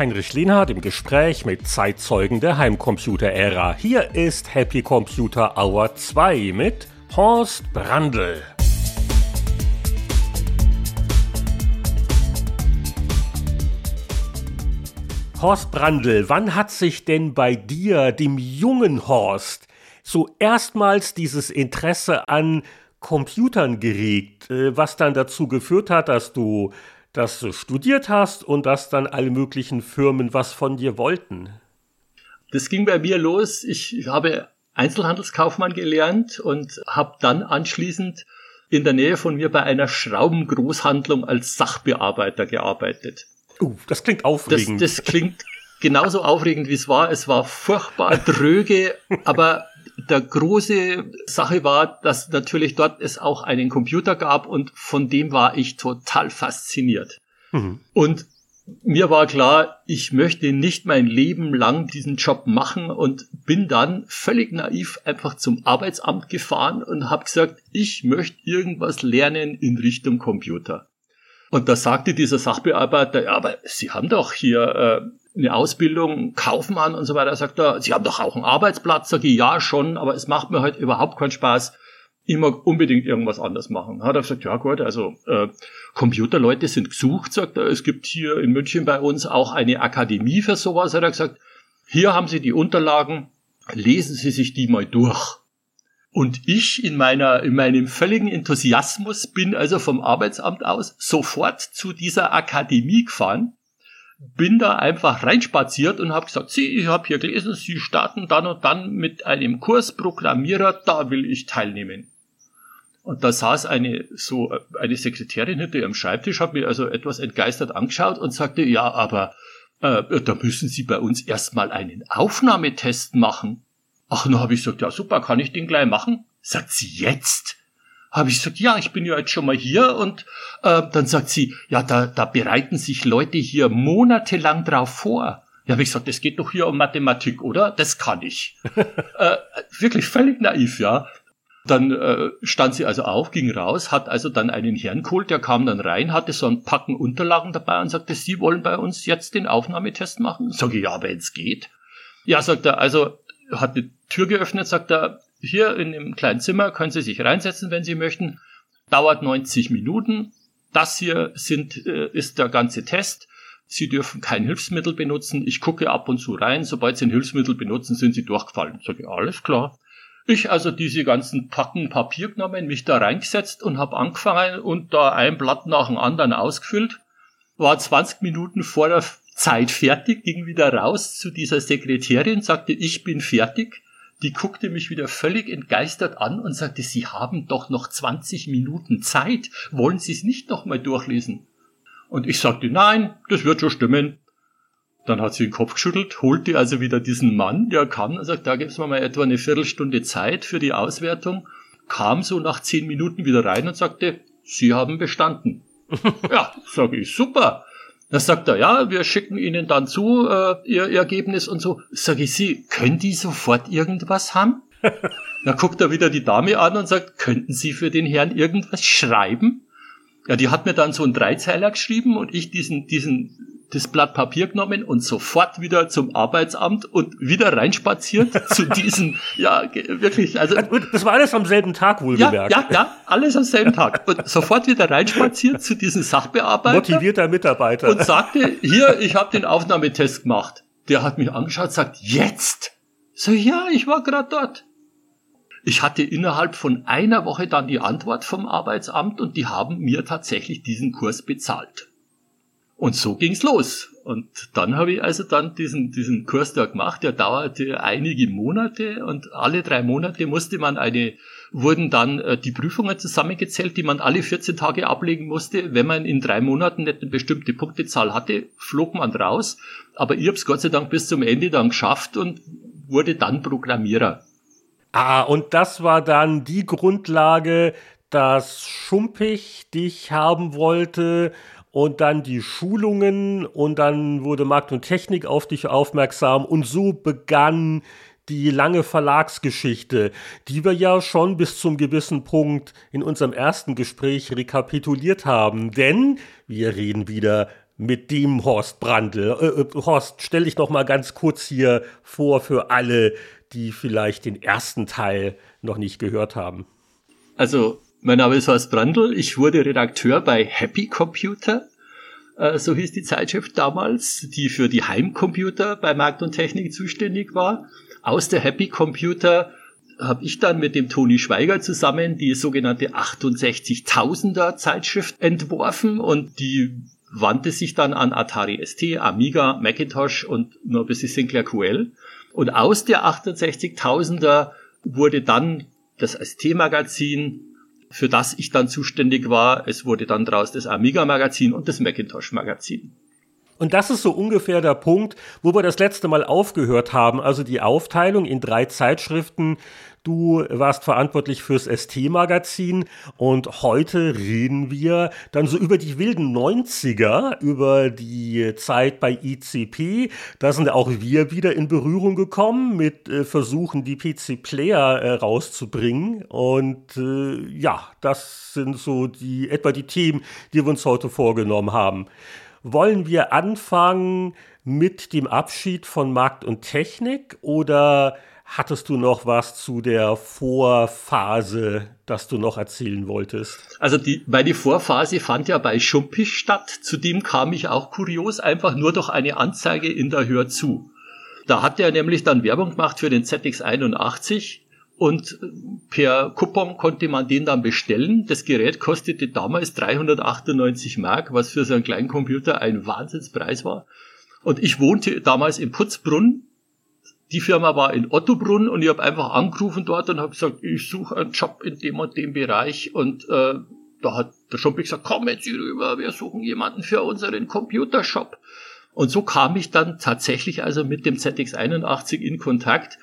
Heinrich Lehnhardt im Gespräch mit Zeitzeugen der Heimcomputer-Ära. Hier ist Happy Computer Hour 2 mit Horst Brandl. Horst Brandl, wann hat sich denn bei dir, dem jungen Horst, so erstmals dieses Interesse an Computern geregt, äh, was dann dazu geführt hat, dass du das studiert hast und dass dann alle möglichen Firmen was von dir wollten? Das ging bei mir los. Ich habe Einzelhandelskaufmann gelernt und habe dann anschließend in der Nähe von mir bei einer Schraubengroßhandlung als Sachbearbeiter gearbeitet. Uh, das klingt aufregend. Das, das klingt genauso aufregend, wie es war. Es war furchtbar dröge, aber der große Sache war, dass natürlich dort es auch einen Computer gab und von dem war ich total fasziniert. Mhm. Und mir war klar, ich möchte nicht mein Leben lang diesen Job machen und bin dann völlig naiv einfach zum Arbeitsamt gefahren und habe gesagt, ich möchte irgendwas lernen in Richtung Computer. Und da sagte dieser Sachbearbeiter, ja, aber Sie haben doch hier äh, eine Ausbildung, Kaufmann und so weiter. Sagt er, Sie haben doch auch einen Arbeitsplatz. Sag ich, ja, schon, aber es macht mir halt überhaupt keinen Spaß. Mag unbedingt irgendwas anderes machen. Hat er gesagt, ja gut, also äh, Computerleute sind gesucht, sagt er. Es gibt hier in München bei uns auch eine Akademie für sowas. Hat er gesagt, hier haben Sie die Unterlagen, lesen Sie sich die mal durch. Und ich in meiner, in meinem völligen Enthusiasmus bin also vom Arbeitsamt aus sofort zu dieser Akademie gefahren, bin da einfach reinspaziert und habe gesagt, Sie, ich habe hier gelesen, Sie starten dann und dann mit einem Kurs Programmierer, da will ich teilnehmen. Und da saß eine, so, eine Sekretärin hinter ihrem Schreibtisch, hat mir also etwas entgeistert angeschaut und sagte, ja, aber äh, da müssen Sie bei uns erstmal einen Aufnahmetest machen. Ach, dann habe ich gesagt, ja super, kann ich den gleich machen? Sagt sie jetzt? Habe ich gesagt, ja, ich bin ja jetzt schon mal hier und äh, dann sagt sie, ja, da, da bereiten sich Leute hier monatelang drauf vor. Ja, habe ich gesagt, es geht doch hier um Mathematik, oder? Das kann ich. äh, wirklich völlig naiv, ja. Dann äh, stand sie also auf, ging raus, hat also dann einen Herrn geholt, der kam dann rein, hatte so ein Packen Unterlagen dabei und sagte, Sie wollen bei uns jetzt den Aufnahmetest machen? Sag ich, ja, wenn es geht. Ja, sagt er, also hat die Tür geöffnet, sagt er, hier in dem kleinen Zimmer können Sie sich reinsetzen, wenn Sie möchten. Dauert 90 Minuten. Das hier sind, äh, ist der ganze Test. Sie dürfen kein Hilfsmittel benutzen. Ich gucke ab und zu rein. Sobald Sie ein Hilfsmittel benutzen, sind Sie durchgefallen. Sag ich, alles klar. Ich also diese ganzen Packen Papier genommen, mich da reingesetzt und habe angefangen und da ein Blatt nach dem anderen ausgefüllt. War 20 Minuten vor der Zeit fertig, ging wieder raus zu dieser Sekretärin, sagte, ich bin fertig. Die guckte mich wieder völlig entgeistert an und sagte, Sie haben doch noch 20 Minuten Zeit. Wollen Sie es nicht noch mal durchlesen? Und ich sagte, nein, das wird schon stimmen. Dann hat sie den Kopf geschüttelt, holte also wieder diesen Mann, der kam und sagt, da gibt's mir mal etwa eine Viertelstunde Zeit für die Auswertung, kam so nach zehn Minuten wieder rein und sagte, Sie haben bestanden. ja, sage ich, super. Da sagt er, ja, wir schicken Ihnen dann zu äh, Ihr, Ihr Ergebnis und so. Sag ich, Sie, können die sofort irgendwas haben? dann guckt er wieder die Dame an und sagt, könnten Sie für den Herrn irgendwas schreiben? Ja, die hat mir dann so einen Dreizeiler geschrieben und ich diesen, diesen das Blatt Papier genommen und sofort wieder zum Arbeitsamt und wieder reinspaziert zu diesen, ja, wirklich, also. Das war alles am selben Tag wohlgemerkt. Ja, ja, ja, alles am selben Tag. Und sofort wieder reinspaziert zu diesen Sachbearbeiter. Motivierter Mitarbeiter. Und sagte, hier, ich habe den Aufnahmetest gemacht. Der hat mich angeschaut, sagt, jetzt? So, ja, ich war gerade dort. Ich hatte innerhalb von einer Woche dann die Antwort vom Arbeitsamt und die haben mir tatsächlich diesen Kurs bezahlt. Und so ging's los. Und dann habe ich also dann diesen, diesen Kurs da gemacht, der dauerte einige Monate und alle drei Monate musste man eine, wurden dann äh, die Prüfungen zusammengezählt, die man alle 14 Tage ablegen musste. Wenn man in drei Monaten nicht eine bestimmte Punktezahl hatte, flog man raus. Aber ich habe es Gott sei Dank bis zum Ende dann geschafft und wurde dann Programmierer. Ah, und das war dann die Grundlage, dass Schumpig dich haben wollte und dann die Schulungen und dann wurde Markt und Technik auf dich aufmerksam und so begann die lange Verlagsgeschichte, die wir ja schon bis zum gewissen Punkt in unserem ersten Gespräch rekapituliert haben. Denn wir reden wieder mit dem Horst Brandl. Äh, äh, Horst, stell dich noch mal ganz kurz hier vor für alle, die vielleicht den ersten Teil noch nicht gehört haben. Also, mein Name ist Horst Brandl. Ich wurde Redakteur bei Happy Computer. Äh, so hieß die Zeitschrift damals, die für die Heimcomputer bei Markt und Technik zuständig war. Aus der Happy Computer habe ich dann mit dem Toni Schweiger zusammen die sogenannte 68.000er Zeitschrift entworfen und die wandte sich dann an Atari ST, Amiga, Macintosh und nur ein bisschen Sinclair QL. Und aus der 68.000er wurde dann das ST-Magazin, für das ich dann zuständig war. Es wurde dann daraus das Amiga-Magazin und das Macintosh-Magazin. Und das ist so ungefähr der Punkt, wo wir das letzte Mal aufgehört haben. Also die Aufteilung in drei Zeitschriften. Du warst verantwortlich fürs ST-Magazin und heute reden wir dann so über die wilden 90er, über die Zeit bei ICP. Da sind auch wir wieder in Berührung gekommen mit äh, Versuchen, die PC-Player äh, rauszubringen. Und äh, ja, das sind so die etwa die Themen, die wir uns heute vorgenommen haben. Wollen wir anfangen mit dem Abschied von Markt und Technik oder hattest du noch was zu der Vorphase, das du noch erzählen wolltest? Also die, meine Vorphase fand ja bei Schumpisch statt. Zudem kam ich auch kurios einfach nur durch eine Anzeige in der Hör zu. Da hat er nämlich dann Werbung gemacht für den ZX81 und per Coupon konnte man den dann bestellen. Das Gerät kostete damals 398 Mark, was für so einen kleinen Computer ein Wahnsinnspreis war. Und ich wohnte damals in Putzbrunn. Die Firma war in Ottobrunn und ich habe einfach angerufen dort und habe gesagt, ich suche einen Job in dem und dem Bereich. Und äh, da hat der Schompi gesagt, kommen Sie rüber, wir suchen jemanden für unseren Computershop. Und so kam ich dann tatsächlich also mit dem ZX81 in Kontakt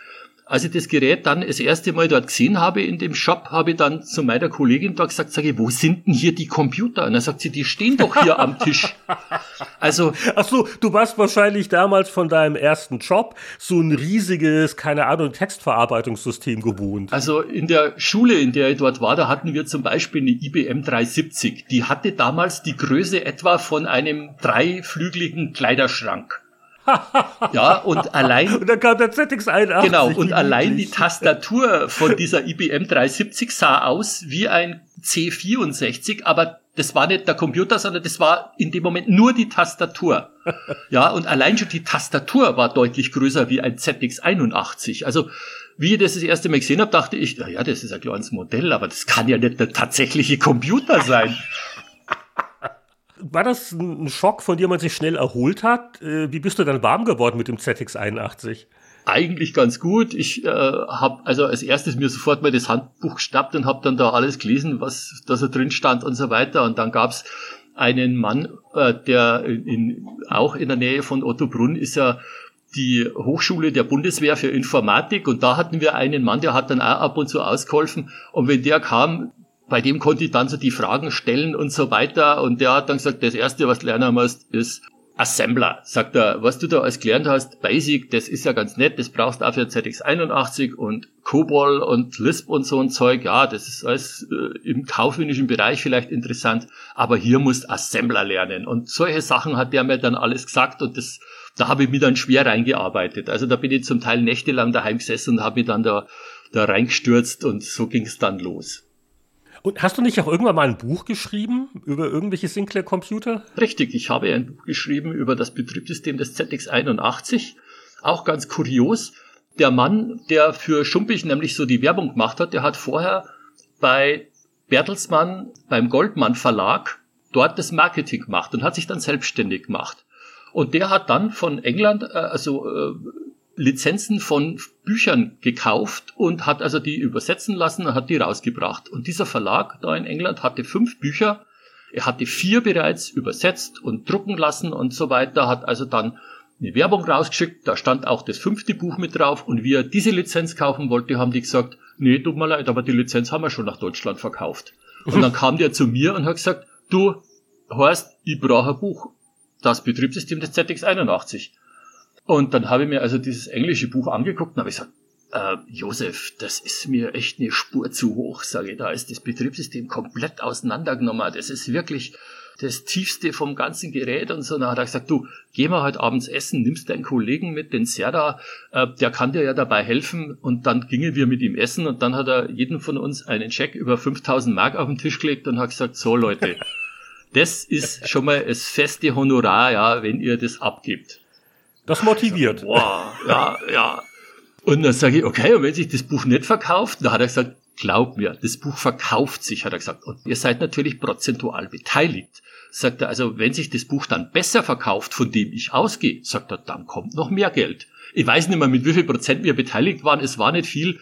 als ich das Gerät dann das erste Mal dort gesehen habe in dem Shop, habe ich dann zu meiner Kollegin da gesagt, sage ich, wo sind denn hier die Computer? Und dann sagt sie, die stehen doch hier am Tisch. Also. Ach so, du warst wahrscheinlich damals von deinem ersten Job so ein riesiges, keine Ahnung, Textverarbeitungssystem gewohnt. Also in der Schule, in der ich dort war, da hatten wir zum Beispiel eine IBM 370. Die hatte damals die Größe etwa von einem dreiflügeligen Kleiderschrank. Ja, und allein. Und dann kam der ZX81. Genau, und allein die Tastatur von dieser IBM 370 sah aus wie ein C64, aber das war nicht der Computer, sondern das war in dem Moment nur die Tastatur. Ja, und allein schon die Tastatur war deutlich größer wie ein ZX81. Also, wie ich das das erste Mal gesehen habe, dachte ich, ja, das ist ein kleines Modell, aber das kann ja nicht der tatsächliche Computer sein. War das ein Schock, von dem man sich schnell erholt hat? Äh, wie bist du dann warm geworden mit dem ZX81? Eigentlich ganz gut. Ich äh, habe also als erstes mir sofort mal das Handbuch geschnappt und habe dann da alles gelesen, was da so drin stand und so weiter. Und dann gab's einen Mann, äh, der in, auch in der Nähe von Ottobrunn ist ja die Hochschule der Bundeswehr für Informatik und da hatten wir einen Mann, der hat dann auch ab und zu ausgeholfen und wenn der kam, bei dem konnte ich dann so die Fragen stellen und so weiter. Und der hat dann gesagt, das erste, was du lernen musst, ist Assembler. Sagt er, was du da alles gelernt hast, Basic, das ist ja ganz nett, das brauchst du auch für ZX81 und COBOL und Lisp und so ein Zeug. Ja, das ist alles äh, im kaufmännischen Bereich vielleicht interessant, aber hier musst Assembler lernen. Und solche Sachen hat der mir dann alles gesagt und das, da habe ich mich dann schwer reingearbeitet. Also da bin ich zum Teil nächtelang daheim gesessen und habe mich dann da, da reingestürzt und so ging es dann los. Und hast du nicht auch irgendwann mal ein Buch geschrieben über irgendwelche Sinclair-Computer? Richtig, ich habe ein Buch geschrieben über das Betriebssystem des ZX81. Auch ganz kurios. Der Mann, der für Schumpich nämlich so die Werbung gemacht hat, der hat vorher bei Bertelsmann beim Goldmann Verlag dort das Marketing gemacht und hat sich dann selbstständig gemacht. Und der hat dann von England, äh, also äh, Lizenzen von Büchern gekauft und hat also die übersetzen lassen und hat die rausgebracht. Und dieser Verlag da in England hatte fünf Bücher. Er hatte vier bereits übersetzt und drucken lassen und so weiter, hat also dann eine Werbung rausgeschickt, da stand auch das fünfte Buch mit drauf und wie er diese Lizenz kaufen wollte, haben die gesagt, nee, tut mir leid, aber die Lizenz haben wir schon nach Deutschland verkauft. Und dann kam der zu mir und hat gesagt, du, Horst, ich brauche ein Buch. Das Betriebssystem des ZX81. Und dann habe ich mir also dieses englische Buch angeguckt und habe gesagt, äh, Josef, das ist mir echt eine Spur zu hoch, sage ich, da ist das Betriebssystem komplett auseinandergenommen. Das ist wirklich das Tiefste vom ganzen Gerät und so. Dann hat er gesagt, du, geh mal heute abends essen, nimmst deinen Kollegen mit, den Serda, äh, der kann dir ja dabei helfen. Und dann gingen wir mit ihm essen und dann hat er jedem von uns einen Check über 5000 Mark auf den Tisch gelegt und hat gesagt, so Leute, das ist schon mal das feste Honorar, ja, wenn ihr das abgibt. Das motiviert. Boah, ja, ja. Und dann sage ich, okay, und wenn sich das Buch nicht verkauft, dann hat er gesagt, glaub mir, das Buch verkauft sich, hat er gesagt. Und ihr seid natürlich prozentual beteiligt. Sagt er, also wenn sich das Buch dann besser verkauft, von dem ich ausgehe, sagt er, dann kommt noch mehr Geld. Ich weiß nicht mehr, mit wie viel Prozent wir beteiligt waren, es war nicht viel,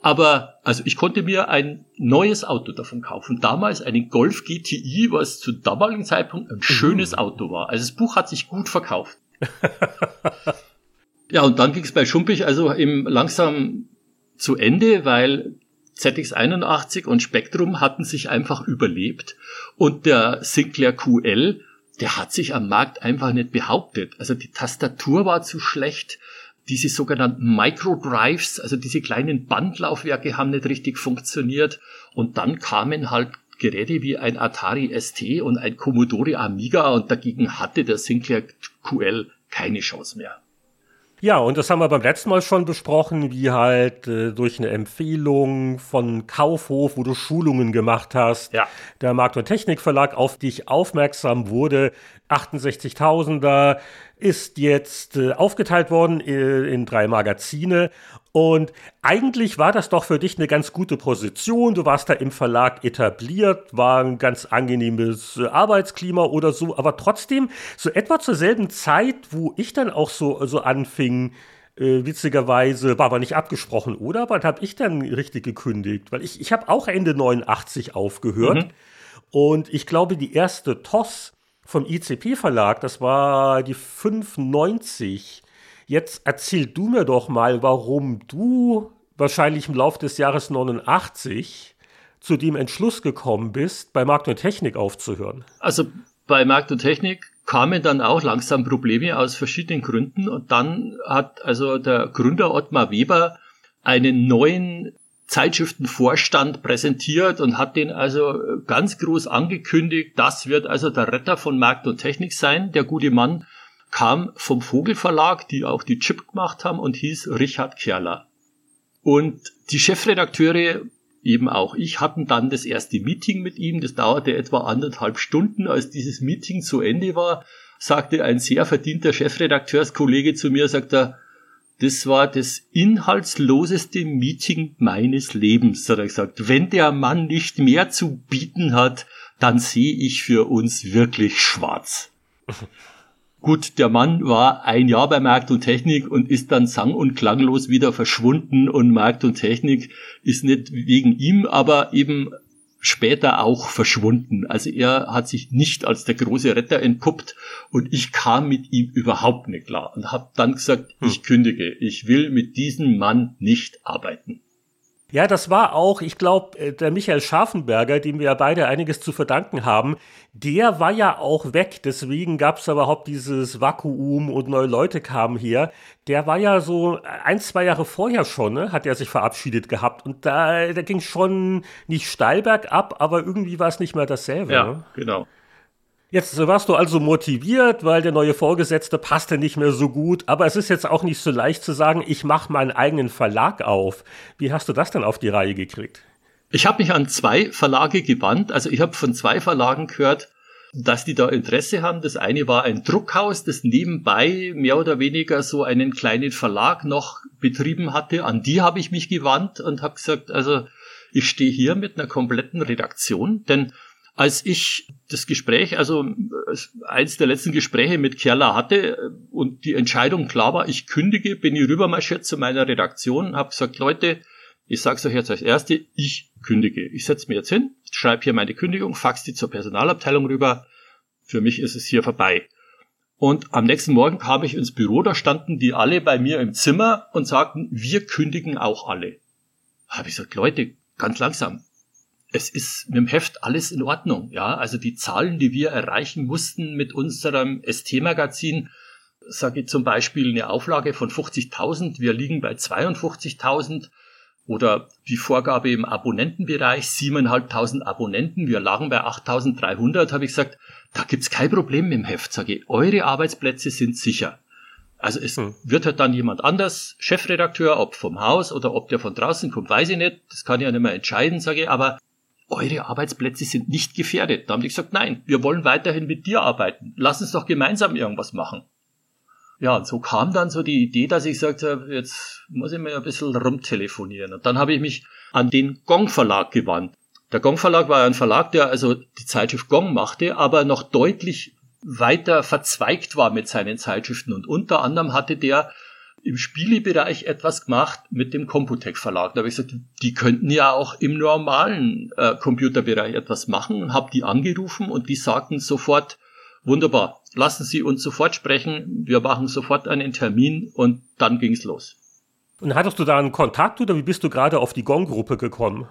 aber also ich konnte mir ein neues Auto davon kaufen. Damals einen Golf GTI, was zu damaligen Zeitpunkt ein schönes mhm. Auto war. Also das Buch hat sich gut verkauft. ja, und dann ging es bei Schumpich also eben langsam zu Ende, weil ZX81 und Spectrum hatten sich einfach überlebt. Und der Sinclair QL, der hat sich am Markt einfach nicht behauptet. Also die Tastatur war zu schlecht, diese sogenannten Microdrives, also diese kleinen Bandlaufwerke haben nicht richtig funktioniert. Und dann kamen halt Geräte wie ein Atari ST und ein Commodore Amiga und dagegen hatte der Sinclair QL keine Chance mehr. Ja, und das haben wir beim letzten Mal schon besprochen, wie halt äh, durch eine Empfehlung von Kaufhof, wo du Schulungen gemacht hast, ja. der Markt- und Technikverlag auf dich aufmerksam wurde. 68.000er ist jetzt äh, aufgeteilt worden äh, in drei Magazine und eigentlich war das doch für dich eine ganz gute Position. Du warst da im Verlag etabliert, war ein ganz angenehmes äh, Arbeitsklima oder so. Aber trotzdem, so etwa zur selben Zeit, wo ich dann auch so, so anfing, äh, witzigerweise, war aber nicht abgesprochen, oder? Wann habe ich dann richtig gekündigt? Weil ich, ich habe auch Ende 89 aufgehört. Mhm. Und ich glaube, die erste TOS vom ICP-Verlag, das war die 590 Jetzt erzähl du mir doch mal, warum du wahrscheinlich im Laufe des Jahres 89 zu dem Entschluss gekommen bist, bei Markt und Technik aufzuhören. Also bei Markt und Technik kamen dann auch langsam Probleme aus verschiedenen Gründen und dann hat also der Gründer Ottmar Weber einen neuen Zeitschriftenvorstand präsentiert und hat den also ganz groß angekündigt, das wird also der Retter von Markt und Technik sein. Der gute Mann kam vom Vogelverlag, die auch die Chip gemacht haben und hieß Richard Kerler. Und die Chefredakteure, eben auch ich, hatten dann das erste Meeting mit ihm. Das dauerte etwa anderthalb Stunden. Als dieses Meeting zu Ende war, sagte ein sehr verdienter Chefredakteurskollege zu mir, sagt er, das war das inhaltsloseste Meeting meines Lebens, hat er gesagt. Wenn der Mann nicht mehr zu bieten hat, dann sehe ich für uns wirklich schwarz. Gut, der Mann war ein Jahr bei Markt und Technik und ist dann sang- und klanglos wieder verschwunden und Markt und Technik ist nicht wegen ihm, aber eben später auch verschwunden. Also er hat sich nicht als der große Retter entpuppt und ich kam mit ihm überhaupt nicht klar und habe dann gesagt, hm. ich kündige, ich will mit diesem Mann nicht arbeiten. Ja, das war auch, ich glaube, äh, der Michael Scharfenberger, dem wir ja beide einiges zu verdanken haben, der war ja auch weg. Deswegen gab es überhaupt dieses Vakuum und neue Leute kamen her. Der war ja so ein, zwei Jahre vorher schon, ne, hat er sich verabschiedet gehabt. Und da, da ging schon nicht steil bergab, aber irgendwie war es nicht mehr dasselbe. Ja, ne? genau. Jetzt warst du also motiviert, weil der neue Vorgesetzte passte nicht mehr so gut, aber es ist jetzt auch nicht so leicht zu sagen, ich mache meinen eigenen Verlag auf. Wie hast du das denn auf die Reihe gekriegt? Ich habe mich an zwei Verlage gewandt, also ich habe von zwei Verlagen gehört, dass die da Interesse haben. Das eine war ein Druckhaus, das nebenbei mehr oder weniger so einen kleinen Verlag noch betrieben hatte. An die habe ich mich gewandt und habe gesagt, also ich stehe hier mit einer kompletten Redaktion, denn als ich das Gespräch, also eins der letzten Gespräche mit Kerla hatte und die Entscheidung klar war, ich kündige, bin ich rübermarschiert zu meiner Redaktion habe gesagt, Leute, ich sage euch jetzt als Erste, ich kündige. Ich setze mir jetzt hin, schreibe hier meine Kündigung, fax die zur Personalabteilung rüber. Für mich ist es hier vorbei. Und am nächsten Morgen kam ich ins Büro, da standen die alle bei mir im Zimmer und sagten, wir kündigen auch alle. Habe ich gesagt, Leute, ganz langsam, es ist mit dem Heft alles in Ordnung. Ja, also die Zahlen, die wir erreichen mussten mit unserem ST-Magazin, sage ich zum Beispiel eine Auflage von 50.000, wir liegen bei 52.000 oder die Vorgabe im Abonnentenbereich 7.500 Abonnenten, wir lagen bei 8.300, habe ich gesagt, da gibt's kein Problem mit dem Heft, sage ich, eure Arbeitsplätze sind sicher. Also es hm. wird halt dann jemand anders, Chefredakteur, ob vom Haus oder ob der von draußen kommt, weiß ich nicht, das kann ich ja nicht mehr entscheiden, sage ich, aber eure Arbeitsplätze sind nicht gefährdet. Da haben die gesagt, nein, wir wollen weiterhin mit dir arbeiten. Lass uns doch gemeinsam irgendwas machen. Ja, und so kam dann so die Idee, dass ich gesagt habe, jetzt muss ich mir ein bisschen rumtelefonieren. Und dann habe ich mich an den Gong Verlag gewandt. Der Gong Verlag war ein Verlag, der also die Zeitschrift Gong machte, aber noch deutlich weiter verzweigt war mit seinen Zeitschriften. Und unter anderem hatte der im Spielebereich etwas gemacht mit dem Computec Verlag. Da habe ich gesagt, die könnten ja auch im normalen äh, Computerbereich etwas machen und habe die angerufen und die sagten sofort, wunderbar, lassen Sie uns sofort sprechen, wir machen sofort einen Termin und dann ging's los. Und hattest du da einen Kontakt oder wie bist du gerade auf die Gong-Gruppe gekommen?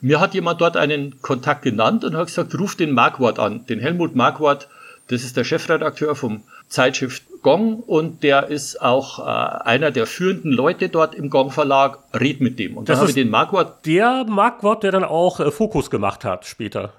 Mir hat jemand dort einen Kontakt genannt und hat gesagt, ruf den Marquardt an, den Helmut Marquardt, das ist der Chefredakteur vom Zeitschrift Gong und der ist auch äh, einer der führenden Leute dort im Gong Verlag. Red mit dem. Und dann habe ich den Marquardt. Der Marquardt, der dann auch äh, Fokus gemacht hat später.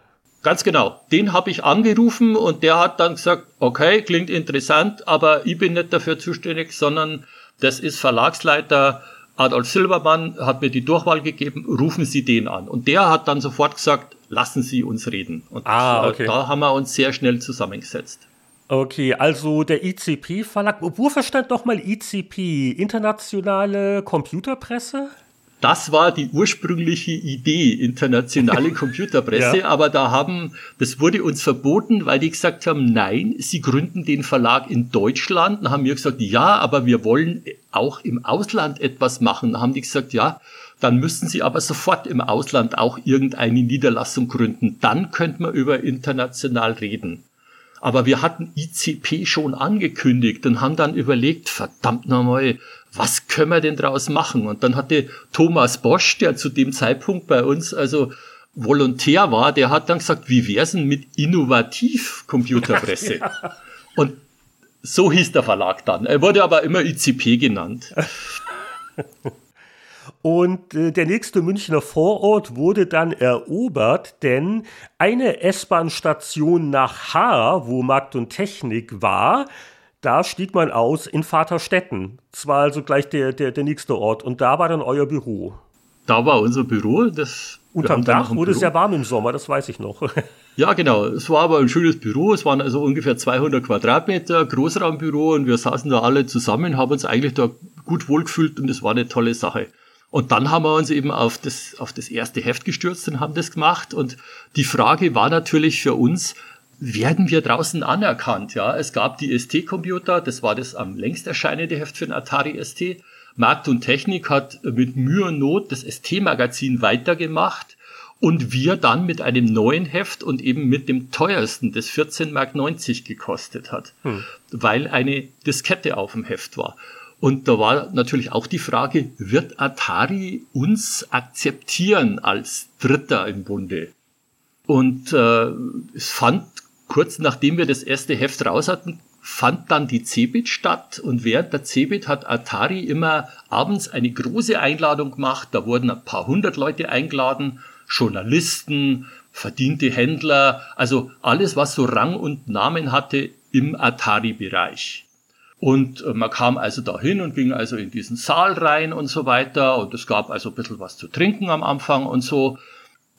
Ganz genau. Den habe ich angerufen und der hat dann gesagt, okay, klingt interessant, aber ich bin nicht dafür zuständig, sondern das ist Verlagsleiter Adolf Silbermann, hat mir die Durchwahl gegeben, rufen Sie den an. Und der hat dann sofort gesagt, lassen Sie uns reden. Und ah, okay. da haben wir uns sehr schnell zusammengesetzt. Okay, also der ICP-Verlag, wofür stand doch mal ICP? Internationale Computerpresse? Das war die ursprüngliche Idee, internationale Computerpresse, ja. aber da haben, das wurde uns verboten, weil die gesagt haben, nein, sie gründen den Verlag in Deutschland. Dann haben wir gesagt, ja, aber wir wollen auch im Ausland etwas machen. Dann haben die gesagt, ja, dann müssten sie aber sofort im Ausland auch irgendeine Niederlassung gründen. Dann könnte man über international reden. Aber wir hatten ICP schon angekündigt und haben dann überlegt, verdammt nochmal, was können wir denn draus machen? Und dann hatte Thomas Bosch, der zu dem Zeitpunkt bei uns also Volontär war, der hat dann gesagt, wie wär's denn mit Innovativ Computerpresse? ja. Und so hieß der Verlag dann. Er wurde aber immer ICP genannt. Und äh, der nächste Münchner Vorort wurde dann erobert, denn eine S-Bahn-Station nach Haar, wo Markt und Technik war, da stieg man aus in Vaterstetten. Das war also gleich der, der, der nächste Ort. Und da war dann euer Büro. Da war unser Büro. Das, Unterm Dach wurde es sehr warm im Sommer, das weiß ich noch. ja, genau. Es war aber ein schönes Büro. Es waren also ungefähr 200 Quadratmeter Großraumbüro und wir saßen da alle zusammen, haben uns eigentlich da gut wohlgefühlt und es war eine tolle Sache. Und dann haben wir uns eben auf das, auf das erste Heft gestürzt und haben das gemacht. Und die Frage war natürlich für uns, werden wir draußen anerkannt? Ja, es gab die ST-Computer, das war das am längst erscheinende Heft für den Atari ST. Markt und Technik hat mit Mühe und Not das ST-Magazin weitergemacht und wir dann mit einem neuen Heft und eben mit dem teuersten, das 14 Mark 90 gekostet hat, hm. weil eine Diskette auf dem Heft war. Und da war natürlich auch die Frage, wird Atari uns akzeptieren als Dritter im Bunde? Und äh, es fand kurz nachdem wir das erste Heft raus hatten, fand dann die Cebit statt und während der Cebit hat Atari immer abends eine große Einladung gemacht. Da wurden ein paar hundert Leute eingeladen, Journalisten, verdiente Händler, also alles, was so Rang und Namen hatte im Atari-Bereich. Und äh, man kam also dahin und ging also in diesen Saal rein und so weiter. Und es gab also ein bisschen was zu trinken am Anfang und so.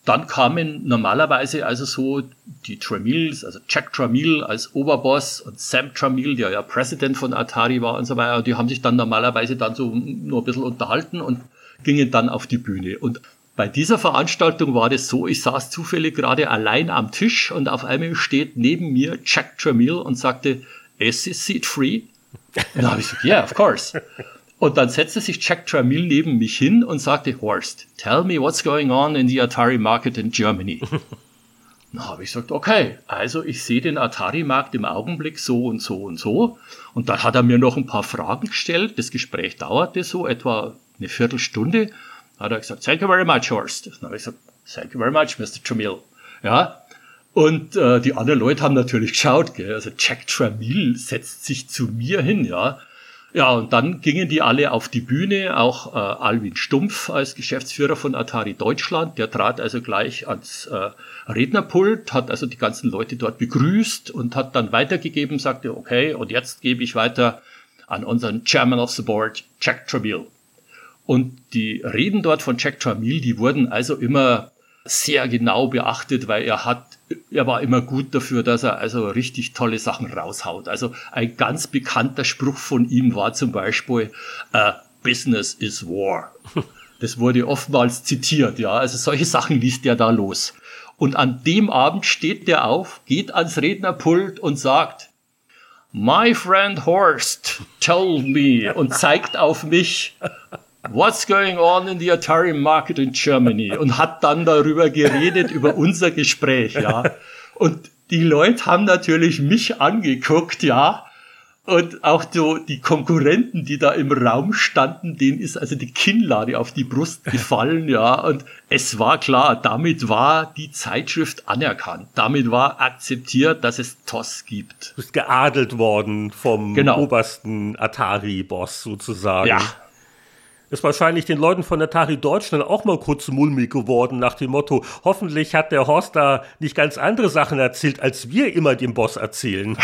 Dann kamen normalerweise also so die Tramils, also Jack Tramil als Oberboss und Sam Tramil, der ja Präsident von Atari war und so weiter. Die haben sich dann normalerweise dann so nur ein bisschen unterhalten und gingen dann auf die Bühne. Und bei dieser Veranstaltung war das so, ich saß zufällig gerade allein am Tisch und auf einmal steht neben mir Jack Tramil und sagte, is this seat free? Und dann habe ich gesagt, yeah, of course. Und dann setzte sich Jack Tramil neben mich hin und sagte, Horst, tell me what's going on in the Atari market in Germany. Dann habe ich gesagt, okay, also ich sehe den Atari-Markt im Augenblick so und so und so. Und dann hat er mir noch ein paar Fragen gestellt. Das Gespräch dauerte so etwa eine Viertelstunde. Dann hat er gesagt, thank you very much, Horst. Dann habe ich gesagt, thank you very much, Mr. Tramil. Ja, Und äh, die anderen Leute haben natürlich geschaut, gell? also Jack Tramiel setzt sich zu mir hin, ja. Ja, und dann gingen die alle auf die Bühne, auch äh, Alwin Stumpf als Geschäftsführer von Atari Deutschland, der trat also gleich ans äh, Rednerpult, hat also die ganzen Leute dort begrüßt und hat dann weitergegeben, sagte, okay, und jetzt gebe ich weiter an unseren Chairman of the Board, Jack Tramiel. Und die Reden dort von Jack Tramiel, die wurden also immer sehr genau beachtet, weil er hat, er war immer gut dafür, dass er also richtig tolle Sachen raushaut. Also ein ganz bekannter Spruch von ihm war zum Beispiel, uh, Business is War. Das wurde oftmals zitiert, ja. Also solche Sachen liest er da los. Und an dem Abend steht der auf, geht ans Rednerpult und sagt, My friend Horst told me und zeigt auf mich What's going on in the Atari market in Germany? Und hat dann darüber geredet, über unser Gespräch, ja. Und die Leute haben natürlich mich angeguckt, ja. Und auch so die Konkurrenten, die da im Raum standen, denen ist also die Kinnlade auf die Brust gefallen, ja. Und es war klar, damit war die Zeitschrift anerkannt. Damit war akzeptiert, dass es TOS gibt. Du bist geadelt worden vom genau. obersten Atari-Boss sozusagen. Ja, ist wahrscheinlich den Leuten von Atari Deutschland auch mal kurz mulmig geworden nach dem Motto, hoffentlich hat der Horst da nicht ganz andere Sachen erzählt, als wir immer dem Boss erzählen.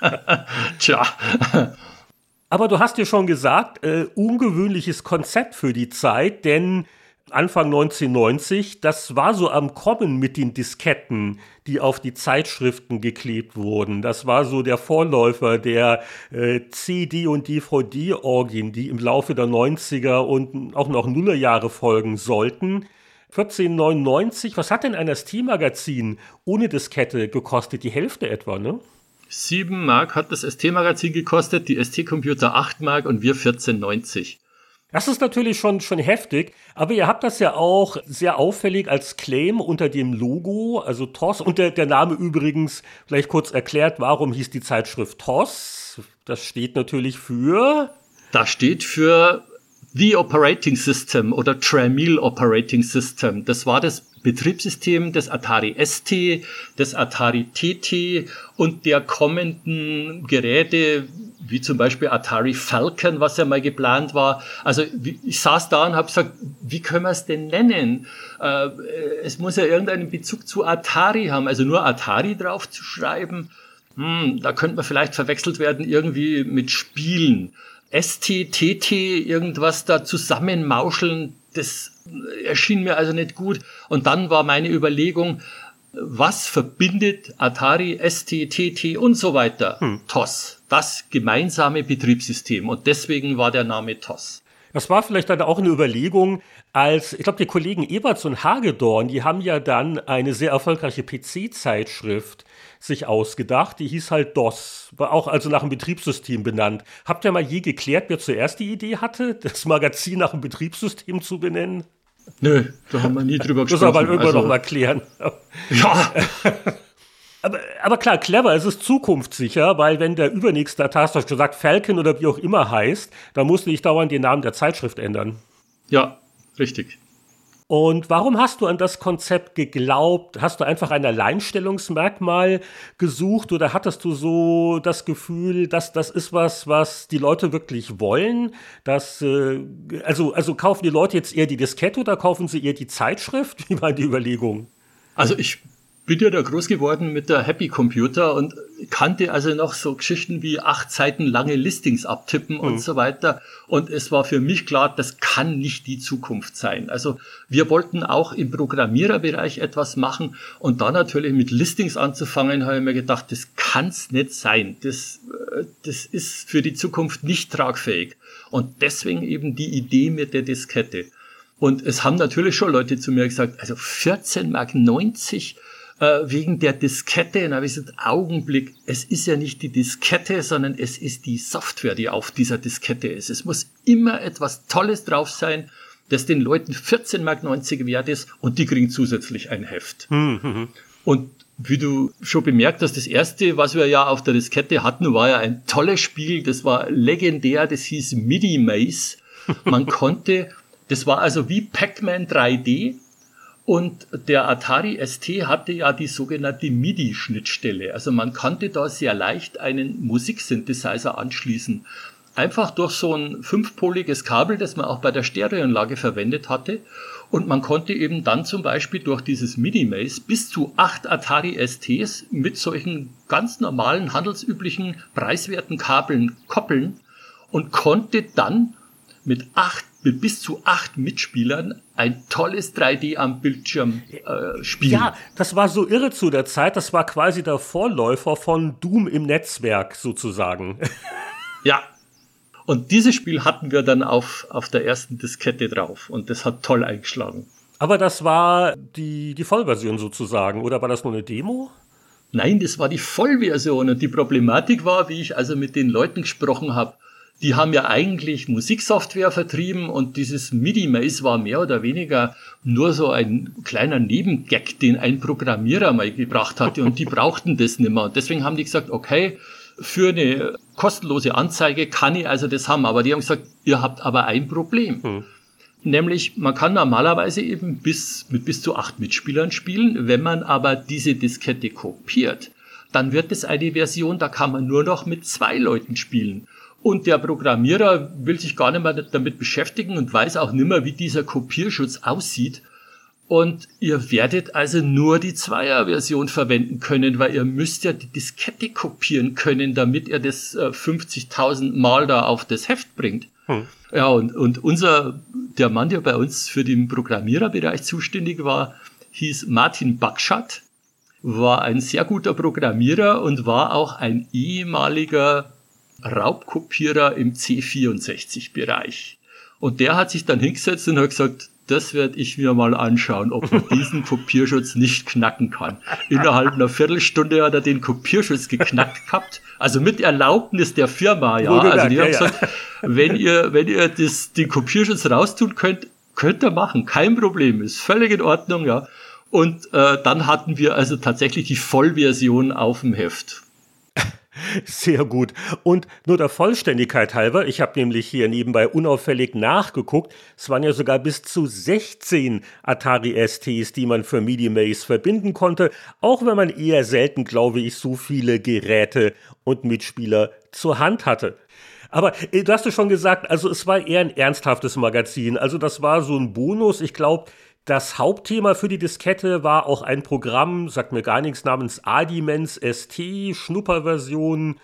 Tja. Aber du hast dir schon gesagt, äh, ungewöhnliches Konzept für die Zeit, denn Anfang 1990, das war so am Kommen mit den Disketten, die auf die Zeitschriften geklebt wurden. Das war so der Vorläufer der äh, CD- und DVD-Orgien, die im Laufe der 90er und auch noch Nullerjahre folgen sollten. 1499, was hat denn ein ST-Magazin ohne Diskette gekostet? Die Hälfte etwa, ne? 7 Mark hat das ST-Magazin gekostet, die ST-Computer 8 Mark und wir 14,90. Das ist natürlich schon, schon heftig, aber ihr habt das ja auch sehr auffällig als Claim unter dem Logo, also TOS. Und der, der Name übrigens, vielleicht kurz erklärt, warum hieß die Zeitschrift TOS? Das steht natürlich für. Das steht für The Operating System oder Tramiel Operating System. Das war das Betriebssystem des Atari ST, des Atari TT und der kommenden Geräte wie zum Beispiel Atari Falcon, was ja mal geplant war. Also ich saß da und habe gesagt, wie können wir es denn nennen? Äh, es muss ja irgendeinen Bezug zu Atari haben, also nur Atari drauf zu schreiben. Hm, da könnte man vielleicht verwechselt werden irgendwie mit Spielen. ST, TT, irgendwas da zusammenmauscheln, das erschien mir also nicht gut. Und dann war meine Überlegung, was verbindet Atari, ST, TT und so weiter? Hm. TOS das gemeinsame Betriebssystem. Und deswegen war der Name TOS. Das war vielleicht dann auch eine Überlegung, als, ich glaube, die Kollegen Eberts und Hagedorn, die haben ja dann eine sehr erfolgreiche PC-Zeitschrift sich ausgedacht, die hieß halt DOS, war auch also nach dem Betriebssystem benannt. Habt ihr mal je geklärt, wer zuerst die Idee hatte, das Magazin nach dem Betriebssystem zu benennen? Nö, da haben wir nie drüber gesprochen. Das aber irgendwann also, noch mal klären. Ja. Aber, aber klar, clever, es ist zukunftssicher, weil wenn der übernächste Taskforce gesagt Falcon oder wie auch immer heißt, dann musst du nicht dauernd den Namen der Zeitschrift ändern. Ja, richtig. Und warum hast du an das Konzept geglaubt? Hast du einfach ein Alleinstellungsmerkmal gesucht oder hattest du so das Gefühl, dass das ist was, was die Leute wirklich wollen? Dass, äh, also, also kaufen die Leute jetzt eher die Diskette oder kaufen sie eher die Zeitschrift? Wie war die Überlegung? Also ich bin ja da groß geworden mit der Happy Computer und kannte also noch so Geschichten wie acht Seiten lange Listings abtippen mhm. und so weiter. Und es war für mich klar, das kann nicht die Zukunft sein. Also wir wollten auch im Programmiererbereich etwas machen und da natürlich mit Listings anzufangen, habe ich mir gedacht, das kann's nicht sein. Das, äh, das ist für die Zukunft nicht tragfähig. Und deswegen eben die Idee mit der Diskette. Und es haben natürlich schon Leute zu mir gesagt, also 14 Mark 90 äh, wegen der Diskette. Und habe ich gesagt, Augenblick, es ist ja nicht die Diskette, sondern es ist die Software, die auf dieser Diskette ist. Es muss immer etwas Tolles drauf sein, das den Leuten 14,90 Mark wert ist und die kriegen zusätzlich ein Heft. Mhm. Und wie du schon bemerkt hast, das erste, was wir ja auf der Diskette hatten, war ja ein tolles Spiel. Das war legendär. Das hieß MIDI Maze. Man konnte, das war also wie Pac-Man 3D Und der Atari ST hatte ja die sogenannte MIDI-Schnittstelle. Also man konnte da sehr leicht einen Musiksynthesizer anschließen. Einfach durch so ein fünfpoliges Kabel, das man auch bei der Stereoanlage verwendet hatte. Und man konnte eben dann zum Beispiel durch dieses MIDI-Maze bis zu acht Atari STs mit solchen ganz normalen, handelsüblichen, preiswerten Kabeln koppeln und konnte dann mit acht mit bis zu acht Mitspielern ein tolles 3D am Bildschirm äh, spielen. Ja, das war so irre zu der Zeit. Das war quasi der Vorläufer von Doom im Netzwerk sozusagen. Ja. Und dieses Spiel hatten wir dann auf, auf der ersten Diskette drauf und das hat toll eingeschlagen. Aber das war die, die Vollversion sozusagen, oder war das nur eine Demo? Nein, das war die Vollversion und die Problematik war, wie ich also mit den Leuten gesprochen habe, die haben ja eigentlich Musiksoftware vertrieben und dieses MIDI-Maze war mehr oder weniger nur so ein kleiner Nebengag, den ein Programmierer mal gebracht hatte und die brauchten das nicht mehr. Und deswegen haben die gesagt, okay, für eine kostenlose Anzeige kann ich also das haben. Aber die haben gesagt, ihr habt aber ein Problem. Hm. Nämlich, man kann normalerweise eben bis, mit bis zu acht Mitspielern spielen. Wenn man aber diese Diskette kopiert, dann wird es eine Version, da kann man nur noch mit zwei Leuten spielen. Und der Programmierer will sich gar nicht mehr damit beschäftigen und weiß auch nicht mehr, wie dieser Kopierschutz aussieht. Und ihr werdet also nur die Zweier-Version verwenden können, weil ihr müsst ja die Diskette kopieren können, damit ihr das 50.000 äh, Mal da auf das Heft bringt. Hm. Ja, und, und unser, der Mann, der bei uns für den Programmiererbereich zuständig war, hieß Martin Bakschat, war ein sehr guter Programmierer und war auch ein ehemaliger Raubkopierer im C64-Bereich. Und der hat sich dann hingesetzt und hat gesagt, das werde ich mir mal anschauen, ob man diesen Kopierschutz nicht knacken kann. Innerhalb einer Viertelstunde hat er den Kopierschutz geknackt gehabt. Also mit Erlaubnis der Firma, ja. Also die haben gesagt, wenn ihr, wenn ihr das, den Kopierschutz raustun könnt, könnt ihr machen. Kein Problem. Ist völlig in Ordnung, ja. Und äh, dann hatten wir also tatsächlich die Vollversion auf dem Heft. Sehr gut. Und nur der Vollständigkeit halber, ich habe nämlich hier nebenbei unauffällig nachgeguckt, es waren ja sogar bis zu 16 Atari STs, die man für MIDI Maze verbinden konnte, auch wenn man eher selten, glaube ich, so viele Geräte und Mitspieler zur Hand hatte. Aber äh, du hast es schon gesagt, also es war eher ein ernsthaftes Magazin. Also das war so ein Bonus. Ich glaube, das Hauptthema für die Diskette war auch ein Programm, sagt mir gar nichts, namens Adimens ST, Schnupperversion,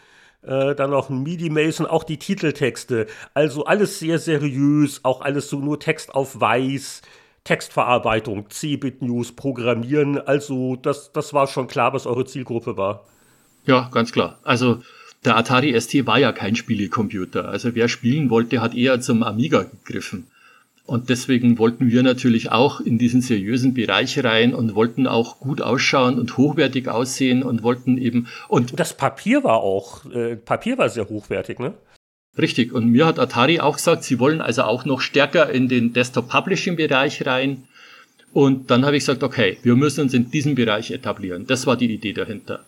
äh, dann noch ein MIDI-Maze und auch die Titeltexte. Also alles sehr seriös, auch alles so nur Text auf weiß, Textverarbeitung, C-Bit-News, Programmieren. Also das, das war schon klar, was eure Zielgruppe war. Ja, ganz klar. Also der Atari ST war ja kein Spielecomputer. Also wer spielen wollte, hat eher zum Amiga gegriffen. Und deswegen wollten wir natürlich auch in diesen seriösen Bereich rein und wollten auch gut ausschauen und hochwertig aussehen und wollten eben und das Papier war auch äh, Papier war sehr hochwertig, ne? Richtig. Und mir hat Atari auch gesagt, sie wollen also auch noch stärker in den Desktop Publishing Bereich rein. Und dann habe ich gesagt, okay, wir müssen uns in diesem Bereich etablieren. Das war die Idee dahinter.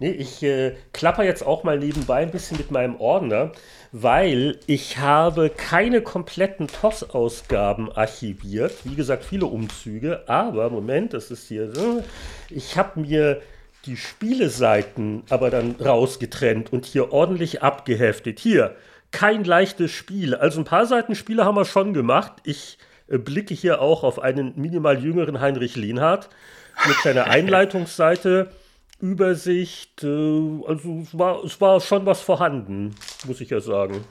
Nee, ich äh, klapper jetzt auch mal nebenbei ein bisschen mit meinem Ordner weil ich habe keine kompletten TOS-Ausgaben archiviert. Wie gesagt, viele Umzüge, aber Moment, das ist hier so. Ich habe mir die Spieleseiten aber dann rausgetrennt und hier ordentlich abgeheftet. Hier, kein leichtes Spiel. Also ein paar Seiten Spiele haben wir schon gemacht. Ich äh, blicke hier auch auf einen minimal jüngeren Heinrich Lehnhardt mit seiner Einleitungsseite. Übersicht. Äh, also es war, es war schon was vorhanden, muss ich ja sagen.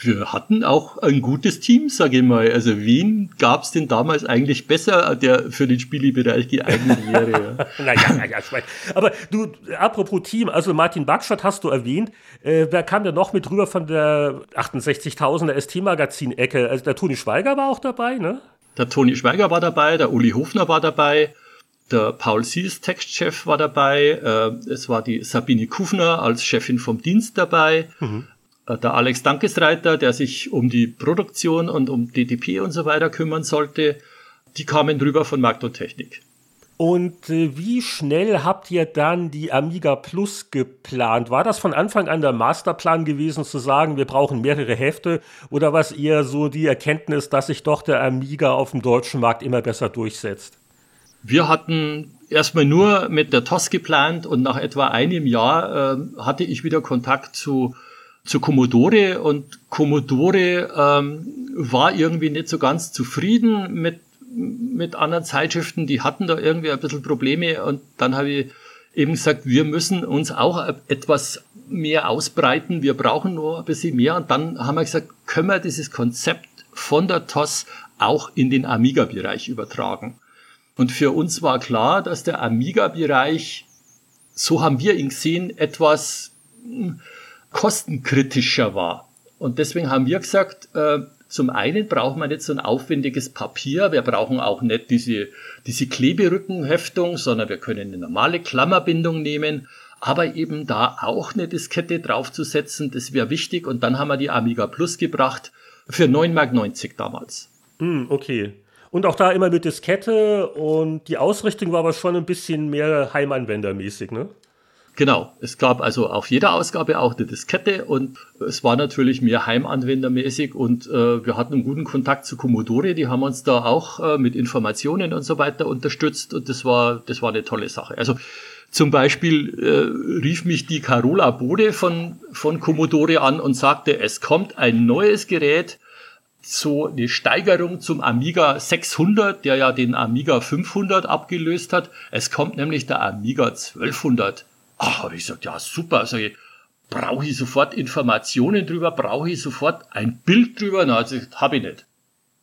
Wir hatten auch ein gutes Team, sage ich mal. Also wen gab es denn damals eigentlich besser, der für den Spielebereich geeignet wäre? naja, naja, aber du, apropos Team, also Martin Backstadt hast du erwähnt. Äh, wer kam denn noch mit rüber von der 68.000er ST-Magazin-Ecke? Also der Toni Schweiger war auch dabei, ne? Der Toni Schweiger war dabei, der Uli Hofner war dabei. Der Paul Sies, Textchef, war dabei. Äh, es war die Sabine Kufner als Chefin vom Dienst dabei. Mhm. Äh, der Alex Dankesreiter, der sich um die Produktion und um DTP und so weiter kümmern sollte. Die kamen drüber von Markt und Technik. Und äh, wie schnell habt ihr dann die Amiga Plus geplant? War das von Anfang an der Masterplan gewesen, zu sagen, wir brauchen mehrere Hefte? Oder was eher so die Erkenntnis, dass sich doch der Amiga auf dem deutschen Markt immer besser durchsetzt? Wir hatten erstmal nur mit der TOS geplant und nach etwa einem Jahr äh, hatte ich wieder Kontakt zu, zu Commodore und Commodore ähm, war irgendwie nicht so ganz zufrieden mit, mit anderen Zeitschriften. Die hatten da irgendwie ein bisschen Probleme und dann habe ich eben gesagt, wir müssen uns auch etwas mehr ausbreiten. Wir brauchen nur ein bisschen mehr. Und dann haben wir gesagt, können wir dieses Konzept von der TOS auch in den Amiga-Bereich übertragen. Und für uns war klar, dass der Amiga-Bereich, so haben wir ihn gesehen, etwas hm, kostenkritischer war. Und deswegen haben wir gesagt, äh, zum einen brauchen wir nicht so ein aufwendiges Papier, wir brauchen auch nicht diese, diese Kleberückenheftung, sondern wir können eine normale Klammerbindung nehmen, aber eben da auch eine Diskette draufzusetzen, das wäre wichtig. Und dann haben wir die Amiga Plus gebracht für 9,90 Mark damals. Mm, okay. Und auch da immer mit Diskette. Und die Ausrichtung war aber schon ein bisschen mehr Heimanwendermäßig, ne? Genau, es gab also auf jeder Ausgabe auch eine Diskette und es war natürlich mehr heimanwendermäßig. Und äh, wir hatten einen guten Kontakt zu Commodore, die haben uns da auch äh, mit Informationen und so weiter unterstützt. Und das war, das war eine tolle Sache. Also zum Beispiel äh, rief mich die Carola Bode von, von Commodore an und sagte, es kommt ein neues Gerät, so eine Steigerung zum Amiga 600, der ja den Amiga 500 abgelöst hat. Es kommt nämlich der Amiga 1200. Ach, habe ich gesagt, ja super, sage ich, brauche ich sofort Informationen drüber, brauche ich sofort ein Bild drüber? Na, also, habe ich nicht.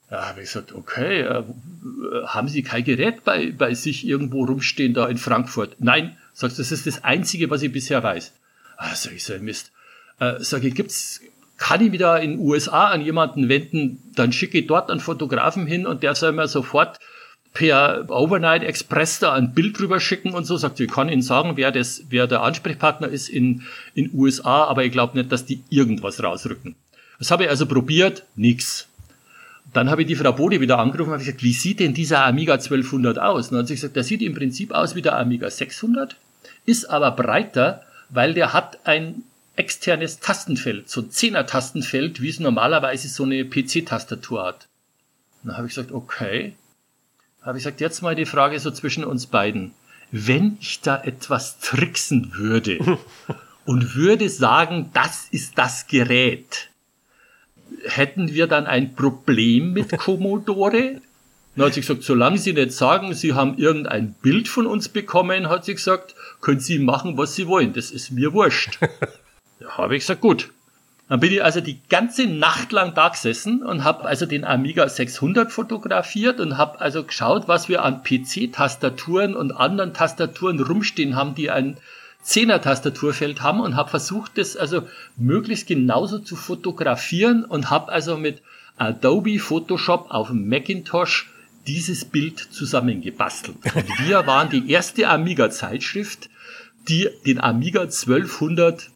Da habe ich gesagt, okay, äh, haben Sie kein Gerät bei, bei sich irgendwo rumstehen da in Frankfurt? Nein, sagst das ist das Einzige, was ich bisher weiß. Ah, sag ich so, Mist. Äh, sag ich, gibt's kann ich wieder in den USA an jemanden wenden, dann schicke ich dort einen Fotografen hin und der soll mir sofort per Overnight Express da ein Bild drüber schicken und so. Sagt, ich kann Ihnen sagen, wer das, wer der Ansprechpartner ist in in USA, aber ich glaube nicht, dass die irgendwas rausrücken. Das habe ich also probiert, nix. Dann habe ich die Frau Bode wieder angerufen und habe gesagt, wie sieht denn dieser Amiga 1200 aus? Und dann hat sie gesagt, der sieht im Prinzip aus wie der Amiga 600, ist aber breiter, weil der hat ein externes Tastenfeld, so ein Zehner-Tastenfeld, wie es normalerweise so eine PC-Tastatur hat. Und dann habe ich gesagt, okay. Habe ich gesagt, jetzt mal die Frage so zwischen uns beiden. Wenn ich da etwas tricksen würde und würde sagen, das ist das Gerät, hätten wir dann ein Problem mit Commodore? Dann hat sie gesagt, solange Sie nicht sagen, Sie haben irgendein Bild von uns bekommen, hat sie gesagt, können Sie machen, was Sie wollen. Das ist mir wurscht. Ja, habe ich gesagt, gut. Dann bin ich also die ganze Nacht lang da gesessen und habe also den Amiga 600 fotografiert und habe also geschaut, was wir an PC-Tastaturen und anderen Tastaturen rumstehen haben, die ein 10er Tastaturfeld haben und habe versucht, das also möglichst genauso zu fotografieren und habe also mit Adobe Photoshop auf dem Macintosh dieses Bild zusammengebastelt. Und wir waren die erste Amiga-Zeitschrift, die den Amiga 1200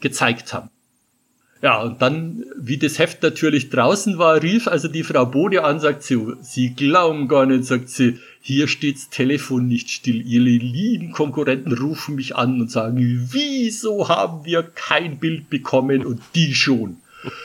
gezeigt haben. Ja, und dann, wie das Heft natürlich draußen war, rief also die Frau Bode an, sagt sie, sie glauben gar nicht, sagt sie, hier steht's Telefon nicht still. Ihre lieben Konkurrenten rufen mich an und sagen, wieso haben wir kein Bild bekommen und die schon?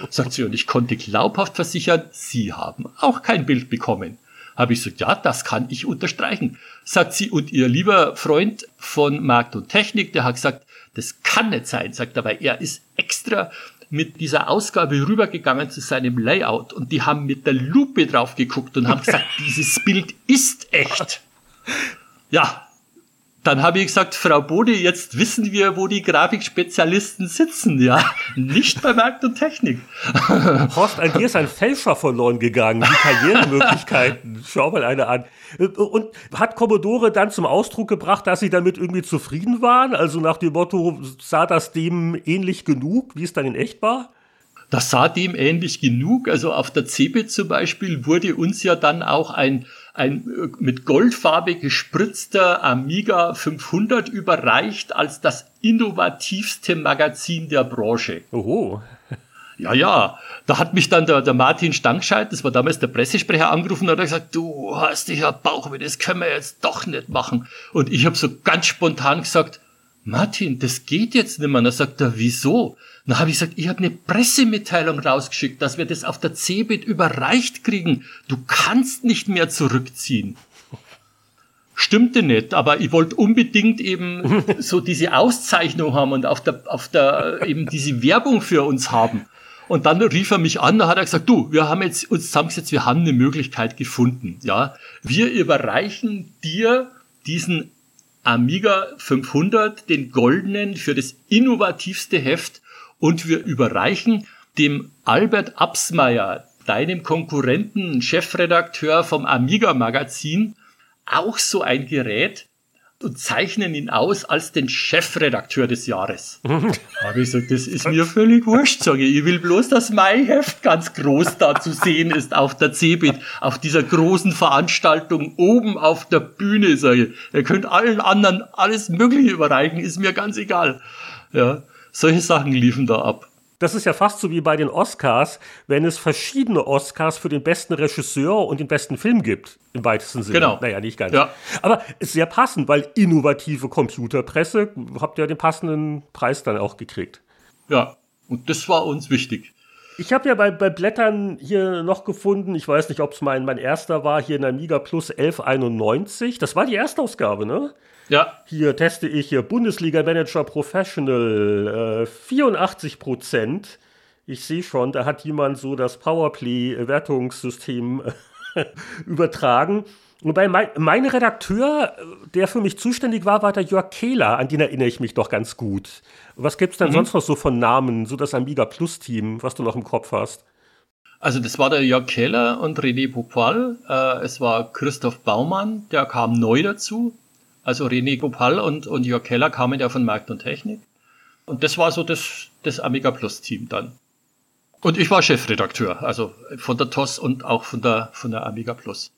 Sagt sie, und ich konnte glaubhaft versichern, sie haben auch kein Bild bekommen. Habe ich gesagt, ja, das kann ich unterstreichen. Sagt sie, und ihr lieber Freund von Markt und Technik, der hat gesagt, das kann nicht sein, sagt er, weil er ist extra mit dieser Ausgabe rübergegangen zu seinem Layout und die haben mit der Lupe drauf geguckt und haben gesagt, dieses Bild ist echt. Ja, dann habe ich gesagt, Frau Bode, jetzt wissen wir, wo die Grafikspezialisten sitzen, ja. Nicht bei Markt und Technik. Horst, an dir ist ein Fälscher verloren gegangen. Die Karrieremöglichkeiten. Schau mal eine an. Und hat Commodore dann zum Ausdruck gebracht, dass sie damit irgendwie zufrieden waren? Also nach dem Motto, sah das dem ähnlich genug, wie es dann in echt war? Das sah dem ähnlich genug. Also auf der CeBIT zum Beispiel wurde uns ja dann auch ein ein äh, mit Goldfarbe gespritzter Amiga 500 überreicht als das innovativste Magazin der Branche. Oho. Ja, ja. Da hat mich dann der, der Martin Stangscheid, das war damals der Pressesprecher, angerufen und hat gesagt, du hast dich ja Bauchweh, das können wir jetzt doch nicht machen. Und ich habe so ganz spontan gesagt, Martin, das geht jetzt nicht mehr. Und er sagt er, wieso? Dann habe ich gesagt, ich habe eine Pressemitteilung rausgeschickt, dass wir das auf der CeBIT überreicht kriegen. Du kannst nicht mehr zurückziehen. stimmte nicht, aber ich wollte unbedingt eben so diese Auszeichnung haben und auf der, auf der, eben diese Werbung für uns haben. Und dann rief er mich an, da hat er gesagt, du, wir haben jetzt uns zusammengesetzt, wir haben eine Möglichkeit gefunden, ja. Wir überreichen dir diesen Amiga 500, den goldenen für das innovativste Heft und wir überreichen dem Albert Absmeier, deinem Konkurrenten, Chefredakteur vom Amiga Magazin, auch so ein Gerät und zeichnen ihn aus als den Chefredakteur des Jahres. Habe ich gesagt, das ist mir völlig wurscht, sage ich. Ich will bloß, dass mein Heft ganz groß da zu sehen ist auf der CeBIT, auf dieser großen Veranstaltung oben auf der Bühne, sage ich. Ihr könnt allen anderen alles Mögliche überreichen, ist mir ganz egal. Ja, solche Sachen liefen da ab. Das ist ja fast so wie bei den Oscars, wenn es verschiedene Oscars für den besten Regisseur und den besten Film gibt, im weitesten Sinne. Genau. Naja, nicht ganz. Ja. Aber ist sehr passend, weil innovative Computerpresse, habt ihr den passenden Preis dann auch gekriegt. Ja, und das war uns wichtig. Ich habe ja bei, bei Blättern hier noch gefunden, ich weiß nicht, ob es mein, mein erster war, hier in Amiga Plus 1191. Das war die Erstausgabe, ne? Ja. Hier teste ich hier Bundesliga Manager Professional, äh, 84 Prozent. Ich sehe schon, da hat jemand so das Powerplay-Wertungssystem äh, übertragen. Wobei mein, mein, Redakteur, der für mich zuständig war, war der Jörg Kehler, an den erinnere ich mich doch ganz gut. Was gibt es denn mhm. sonst noch so von Namen, so das Amiga Plus Team, was du noch im Kopf hast? Also das war der Jörg Keller und René Popal. Äh, es war Christoph Baumann, der kam neu dazu. Also René Gopal und, und Jörg Keller kamen ja von Markt und Technik. Und das war so das, das Amiga Plus Team dann. Und ich war Chefredakteur, also von der TOS und auch von der, von der Amiga Plus.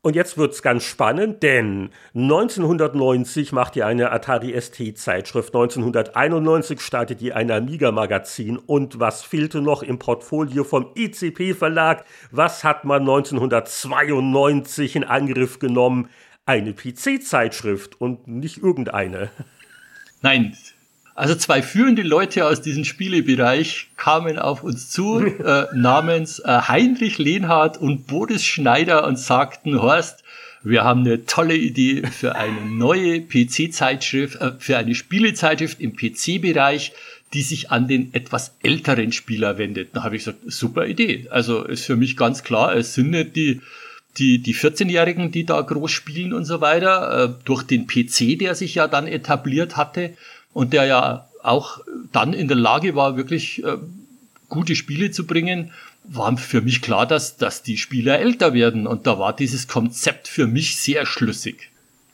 Und jetzt wird's ganz spannend, denn 1990 macht ihr eine Atari ST Zeitschrift, 1991 startet ihr ein Amiga Magazin und was fehlte noch im Portfolio vom ICP Verlag? Was hat man 1992 in Angriff genommen? eine PC-Zeitschrift und nicht irgendeine. Nein. Also zwei führende Leute aus diesem Spielebereich kamen auf uns zu, äh, namens äh, Heinrich Lehnhardt und Boris Schneider und sagten, Horst, wir haben eine tolle Idee für eine neue PC-Zeitschrift, äh, für eine Spielezeitschrift im PC-Bereich, die sich an den etwas älteren Spieler wendet. Da habe ich gesagt, super Idee. Also ist für mich ganz klar, es sind nicht die die, die 14-Jährigen, die da groß spielen und so weiter, äh, durch den PC, der sich ja dann etabliert hatte und der ja auch dann in der Lage war, wirklich äh, gute Spiele zu bringen, war für mich klar, dass, dass die Spieler älter werden. Und da war dieses Konzept für mich sehr schlüssig.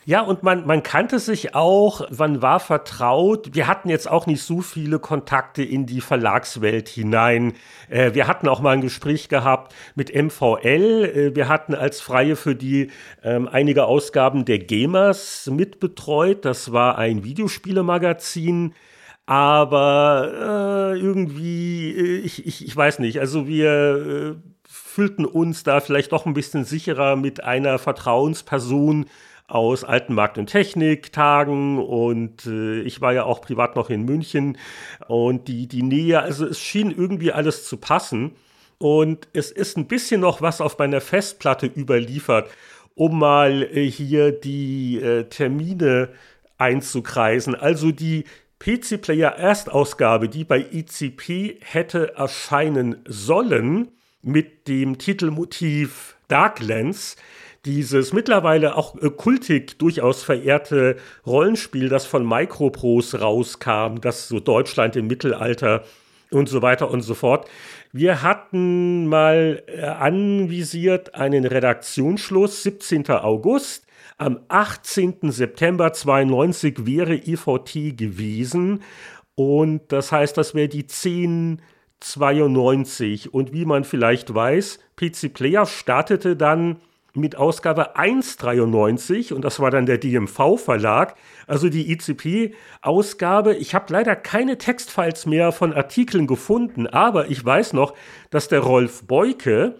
Ja, und man, man kannte sich auch, man war vertraut. Wir hatten jetzt auch nicht so viele Kontakte in die Verlagswelt hinein. Äh, wir hatten auch mal ein Gespräch gehabt mit MVL. Äh, wir hatten als Freie für die ähm, einige Ausgaben der Gamers mitbetreut. Das war ein Videospielemagazin. Aber äh, irgendwie, äh, ich, ich, ich weiß nicht, also wir äh, fühlten uns da vielleicht doch ein bisschen sicherer mit einer Vertrauensperson, aus alten Markt- und Technik-Tagen und äh, ich war ja auch privat noch in München und die, die Nähe, also es schien irgendwie alles zu passen und es ist ein bisschen noch was auf meiner Festplatte überliefert, um mal äh, hier die äh, Termine einzukreisen. Also die PC Player Erstausgabe, die bei ICP hätte erscheinen sollen, mit dem Titelmotiv Darklands, dieses mittlerweile auch äh, kultig durchaus verehrte Rollenspiel, das von Microprose rauskam, das so Deutschland im Mittelalter und so weiter und so fort. Wir hatten mal äh, anvisiert einen Redaktionsschluss 17. August. Am 18. September 92 wäre EVT gewesen. Und das heißt, das wäre die 1092. Und wie man vielleicht weiß, PC Player startete dann mit Ausgabe 193 und das war dann der DMV-Verlag, also die ICP-Ausgabe. Ich habe leider keine Textfiles mehr von Artikeln gefunden, aber ich weiß noch, dass der Rolf Beuke,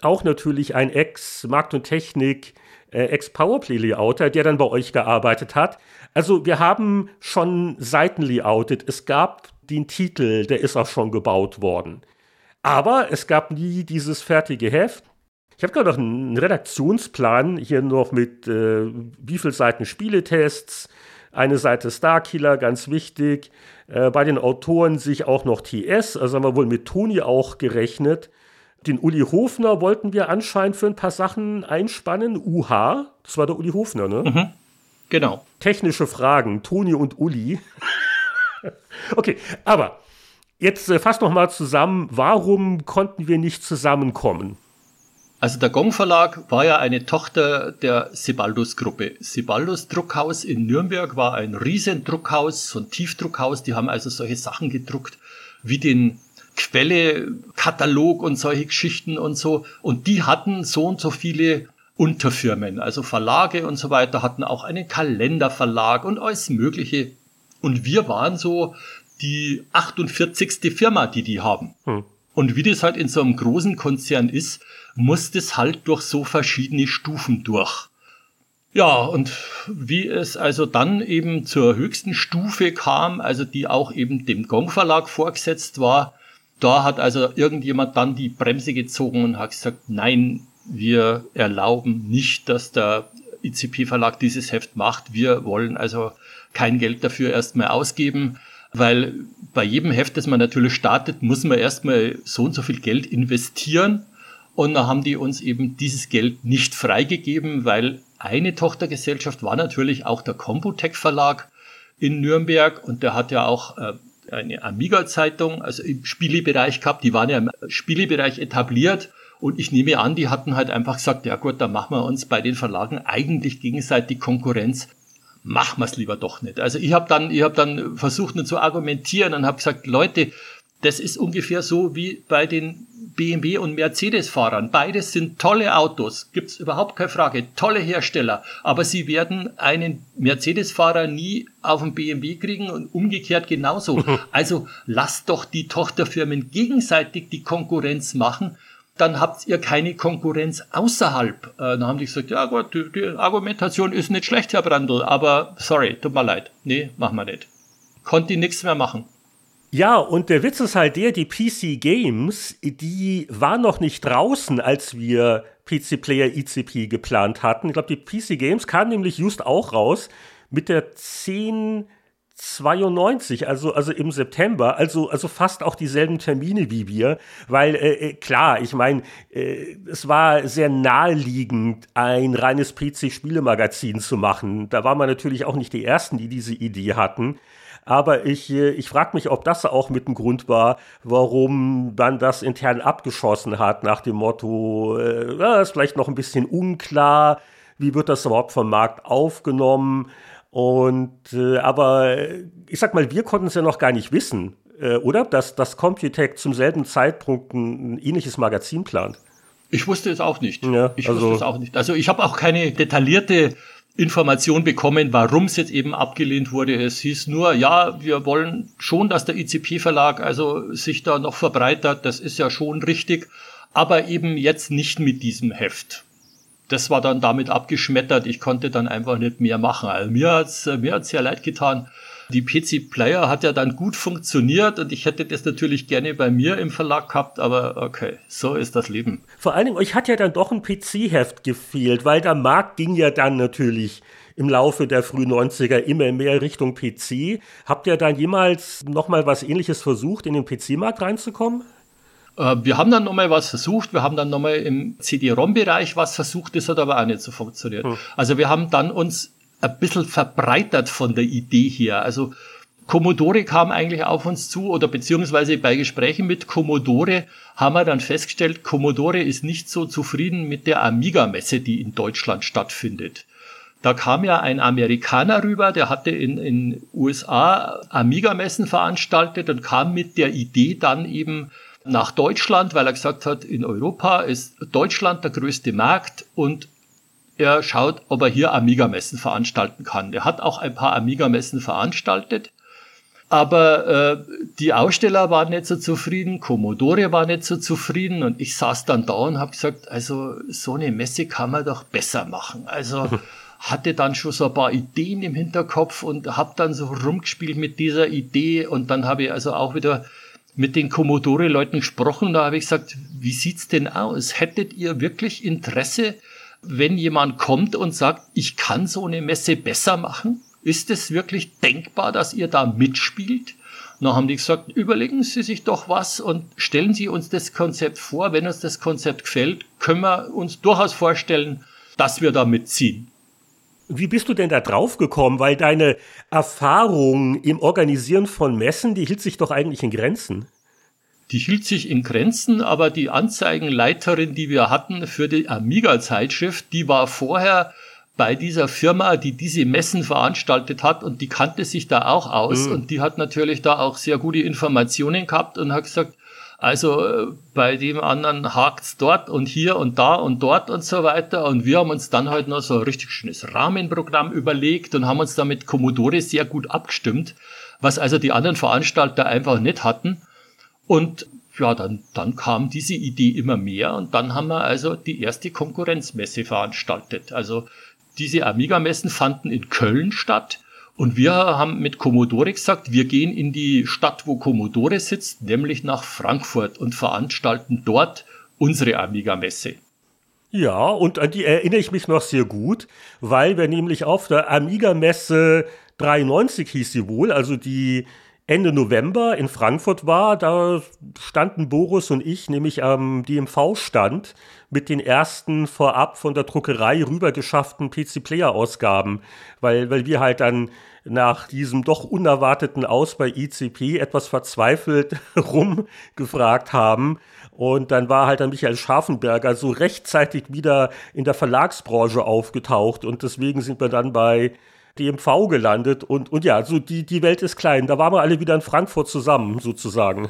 auch natürlich ein Ex-Markt und Technik, äh, Ex-Powerplay-Layouter, der dann bei euch gearbeitet hat. Also wir haben schon Seiten layoutet. Es gab den Titel, der ist auch schon gebaut worden. Aber es gab nie dieses fertige Heft. Ich habe gerade noch einen Redaktionsplan hier noch mit äh, wie viel Seiten Spieletests, eine Seite Starkiller, ganz wichtig. Äh, bei den Autoren sich auch noch TS, also haben wir wohl mit Toni auch gerechnet. Den Uli Hofner wollten wir anscheinend für ein paar Sachen einspannen. UH, das war der Uli Hofner, ne? Mhm, genau. Technische Fragen, Toni und Uli. okay, aber jetzt äh, fass noch mal zusammen, warum konnten wir nicht zusammenkommen? Also der Gong Verlag war ja eine Tochter der Sibaldus Gruppe. Sibaldus Druckhaus in Nürnberg war ein Riesendruckhaus, so ein Tiefdruckhaus. Die haben also solche Sachen gedruckt wie den Quelle, Katalog und solche Geschichten und so. Und die hatten so und so viele Unterfirmen, also Verlage und so weiter, hatten auch einen Kalenderverlag und alles Mögliche. Und wir waren so die 48. Firma, die die haben. Hm. Und wie das halt in so einem großen Konzern ist, muss das halt durch so verschiedene Stufen durch. Ja, und wie es also dann eben zur höchsten Stufe kam, also die auch eben dem Gong Verlag vorgesetzt war, da hat also irgendjemand dann die Bremse gezogen und hat gesagt, nein, wir erlauben nicht, dass der ICP Verlag dieses Heft macht. Wir wollen also kein Geld dafür erstmal ausgeben, weil bei jedem Heft, das man natürlich startet, muss man erstmal so und so viel Geld investieren. Und da haben die uns eben dieses Geld nicht freigegeben, weil eine Tochtergesellschaft war natürlich auch der Computec Verlag in Nürnberg und der hat ja auch äh, eine Amiga-Zeitung, also im Spielebereich gehabt. Die waren ja im Spielebereich etabliert und ich nehme an, die hatten halt einfach gesagt, ja gut, dann machen wir uns bei den Verlagen eigentlich gegenseitig Konkurrenz. Machen wir es lieber doch nicht. Also ich habe dann, ich habe dann versucht, nur zu argumentieren und habe gesagt, Leute, das ist ungefähr so wie bei den BMW und Mercedes-Fahrern. Beides sind tolle Autos, gibt's überhaupt keine Frage, tolle Hersteller. Aber sie werden einen Mercedes-Fahrer nie auf einen BMW kriegen und umgekehrt genauso. Also lasst doch die Tochterfirmen gegenseitig die Konkurrenz machen. Dann habt ihr keine Konkurrenz außerhalb. Äh, dann haben die gesagt, ja gut, die, die Argumentation ist nicht schlecht, Herr Brandl, aber sorry, tut mir leid. Nee, machen wir nicht. Konnte nichts mehr machen. Ja, und der Witz ist halt der, die PC Games, die war noch nicht draußen, als wir PC Player ECP geplant hatten. Ich glaube, die PC Games kam nämlich just auch raus mit der 1092, also, also im September, also, also fast auch dieselben Termine wie wir, weil äh, äh klar, ich meine, äh, es war sehr naheliegend, ein reines PC-Spielemagazin zu machen. Da war man natürlich auch nicht die Ersten, die diese Idee hatten. Aber ich, äh, ich frage mich, ob das auch mit ein Grund war, warum man das intern abgeschossen hat, nach dem Motto, äh, ist vielleicht noch ein bisschen unklar, wie wird das überhaupt vom Markt aufgenommen. Und äh, aber ich sag mal, wir konnten es ja noch gar nicht wissen, äh, oder? Dass das Computec zum selben Zeitpunkt ein, ein ähnliches Magazin plant. Ich wusste es auch nicht. Ja, ich also, wusste es auch nicht. Also ich habe auch keine detaillierte Information bekommen, warum es jetzt eben abgelehnt wurde. Es hieß nur, ja, wir wollen schon, dass der ICP-Verlag also sich da noch verbreitert. Das ist ja schon richtig, aber eben jetzt nicht mit diesem Heft. Das war dann damit abgeschmettert. Ich konnte dann einfach nicht mehr machen. Also mir hat's mir hat's sehr leid getan. Die PC Player hat ja dann gut funktioniert und ich hätte das natürlich gerne bei mir im Verlag gehabt, aber okay, so ist das Leben. Vor allen Dingen, euch hat ja dann doch ein PC-Heft gefehlt, weil der Markt ging ja dann natürlich im Laufe der frühen 90er immer mehr Richtung PC. Habt ihr dann jemals nochmal was ähnliches versucht, in den PC-Markt reinzukommen? Äh, wir haben dann nochmal was versucht, wir haben dann nochmal im CD-ROM-Bereich was versucht, das hat aber auch nicht so funktioniert. Hm. Also wir haben dann uns ein bisschen verbreitert von der Idee her. Also Commodore kam eigentlich auf uns zu oder beziehungsweise bei Gesprächen mit Commodore haben wir dann festgestellt, Commodore ist nicht so zufrieden mit der Amiga-Messe, die in Deutschland stattfindet. Da kam ja ein Amerikaner rüber, der hatte in in USA Amiga-Messen veranstaltet und kam mit der Idee dann eben nach Deutschland, weil er gesagt hat, in Europa ist Deutschland der größte Markt und er schaut, ob er hier Amiga-Messen veranstalten kann. Er hat auch ein paar Amiga-Messen veranstaltet, aber äh, die Aussteller waren nicht so zufrieden, Commodore war nicht so zufrieden und ich saß dann da und habe gesagt, also so eine Messe kann man doch besser machen. Also hatte dann schon so ein paar Ideen im Hinterkopf und habe dann so rumgespielt mit dieser Idee und dann habe ich also auch wieder mit den Commodore-Leuten gesprochen, da habe ich gesagt, wie sieht's denn aus? Hättet ihr wirklich Interesse, wenn jemand kommt und sagt, ich kann so eine Messe besser machen? Ist es wirklich denkbar, dass ihr da mitspielt? dann haben die gesagt, überlegen Sie sich doch was und stellen Sie uns das Konzept vor. Wenn uns das Konzept gefällt, können wir uns durchaus vorstellen, dass wir da mitziehen. Wie bist du denn da drauf gekommen? Weil deine Erfahrung im Organisieren von Messen, die hielt sich doch eigentlich in Grenzen. Die hielt sich in Grenzen, aber die Anzeigenleiterin, die wir hatten für die Amiga-Zeitschrift, die war vorher bei dieser Firma, die diese Messen veranstaltet hat und die kannte sich da auch aus mhm. und die hat natürlich da auch sehr gute Informationen gehabt und hat gesagt, also äh, bei dem anderen hakt's dort und hier und da und dort und so weiter. Und wir haben uns dann halt noch so ein richtig schönes Rahmenprogramm überlegt und haben uns da mit Commodore sehr gut abgestimmt, was also die anderen Veranstalter einfach nicht hatten. Und ja, dann, dann kam diese Idee immer mehr und dann haben wir also die erste Konkurrenzmesse veranstaltet. Also diese Amiga-Messen fanden in Köln statt. Und wir haben mit Commodore gesagt, wir gehen in die Stadt, wo Commodore sitzt, nämlich nach Frankfurt und veranstalten dort unsere Amiga-Messe. Ja, und an die erinnere ich mich noch sehr gut, weil wir nämlich auf der Amiga-Messe 93 hieß sie wohl, also die Ende November in Frankfurt war, da standen Boris und ich nämlich am DMV-Stand mit den ersten vorab von der Druckerei rübergeschafften PC-Player-Ausgaben, weil, weil wir halt dann nach diesem doch unerwarteten Aus bei ICP etwas verzweifelt rumgefragt haben. Und dann war halt dann Michael Scharfenberger so rechtzeitig wieder in der Verlagsbranche aufgetaucht und deswegen sind wir dann bei DMV gelandet und, und ja, so die, die Welt ist klein. Da waren wir alle wieder in Frankfurt zusammen, sozusagen.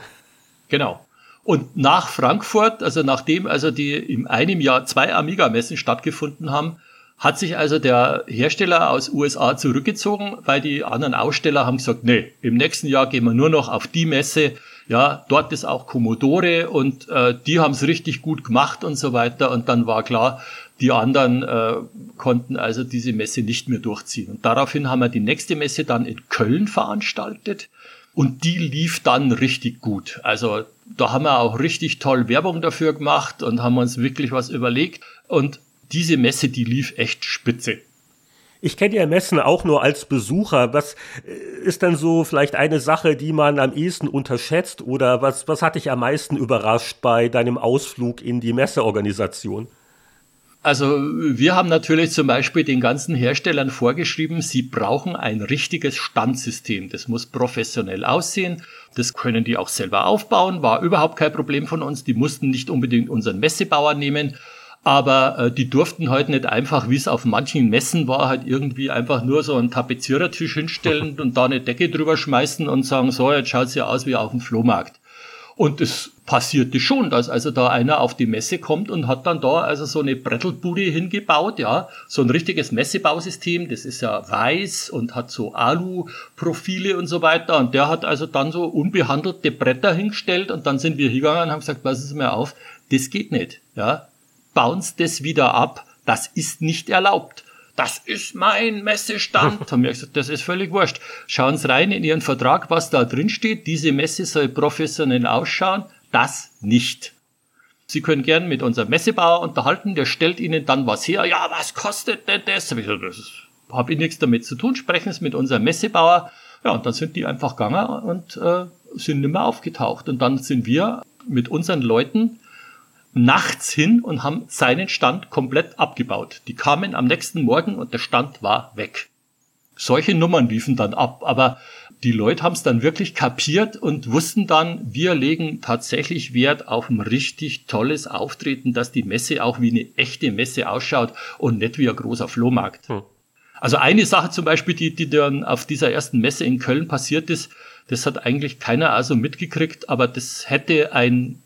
Genau. Und nach Frankfurt, also nachdem also die in einem Jahr zwei Amiga-Messen stattgefunden haben, hat sich also der Hersteller aus USA zurückgezogen, weil die anderen Aussteller haben gesagt, nee, im nächsten Jahr gehen wir nur noch auf die Messe. Ja, dort ist auch Commodore und äh, die haben es richtig gut gemacht und so weiter. Und dann war klar, die anderen äh, konnten also diese Messe nicht mehr durchziehen. Und daraufhin haben wir die nächste Messe dann in Köln veranstaltet. Und die lief dann richtig gut. Also da haben wir auch richtig toll Werbung dafür gemacht und haben uns wirklich was überlegt. Und diese Messe, die lief echt spitze. Ich kenne ja Messen auch nur als Besucher. Was äh, ist denn so vielleicht eine Sache, die man am ehesten unterschätzt oder was, was hat dich am meisten überrascht bei deinem Ausflug in die Messeorganisation? Also wir haben natürlich zum Beispiel den ganzen Herstellern vorgeschrieben, sie brauchen ein richtiges Standsystem. Das muss professionell aussehen. Das können die auch selber aufbauen. War überhaupt kein Problem von uns. Die mussten nicht unbedingt unseren Messebauer nehmen. Aber äh, die durften halt nicht einfach, wie es auf manchen Messen war, halt irgendwie einfach nur so einen Tapezierertisch hinstellen und da eine Decke drüber schmeißen und sagen, so, jetzt schaut's ja aus wie auf dem Flohmarkt. Und es passierte schon, dass also da einer auf die Messe kommt und hat dann da also so eine Brettelbude hingebaut, ja, so ein richtiges Messebausystem, das ist ja weiß und hat so Alu-Profile und so weiter. Und der hat also dann so unbehandelte Bretter hingestellt und dann sind wir hingegangen und haben gesagt, passen Sie mir auf, das geht nicht, ja, bauen Sie das wieder ab, das ist nicht erlaubt das ist mein Messestand. Haben wir gesagt, das ist völlig wurscht. Schauen Sie rein in Ihren Vertrag, was da drin steht. Diese Messe soll professionell ausschauen. Das nicht. Sie können gern mit unserem Messebauer unterhalten, der stellt Ihnen dann was her. Ja, was kostet denn das? Ich gesagt, das habe ich nichts damit zu tun. Sprechen Sie mit unserem Messebauer. Ja, und dann sind die einfach gegangen und äh, sind nicht mehr aufgetaucht. Und dann sind wir mit unseren Leuten nachts hin und haben seinen Stand komplett abgebaut. Die kamen am nächsten Morgen und der Stand war weg. Solche Nummern liefen dann ab, aber die Leute haben es dann wirklich kapiert und wussten dann, wir legen tatsächlich Wert auf ein richtig tolles Auftreten, dass die Messe auch wie eine echte Messe ausschaut und nicht wie ein großer Flohmarkt. Hm. Also eine Sache zum Beispiel, die, die dann auf dieser ersten Messe in Köln passiert ist, das hat eigentlich keiner also mitgekriegt, aber das hätte ein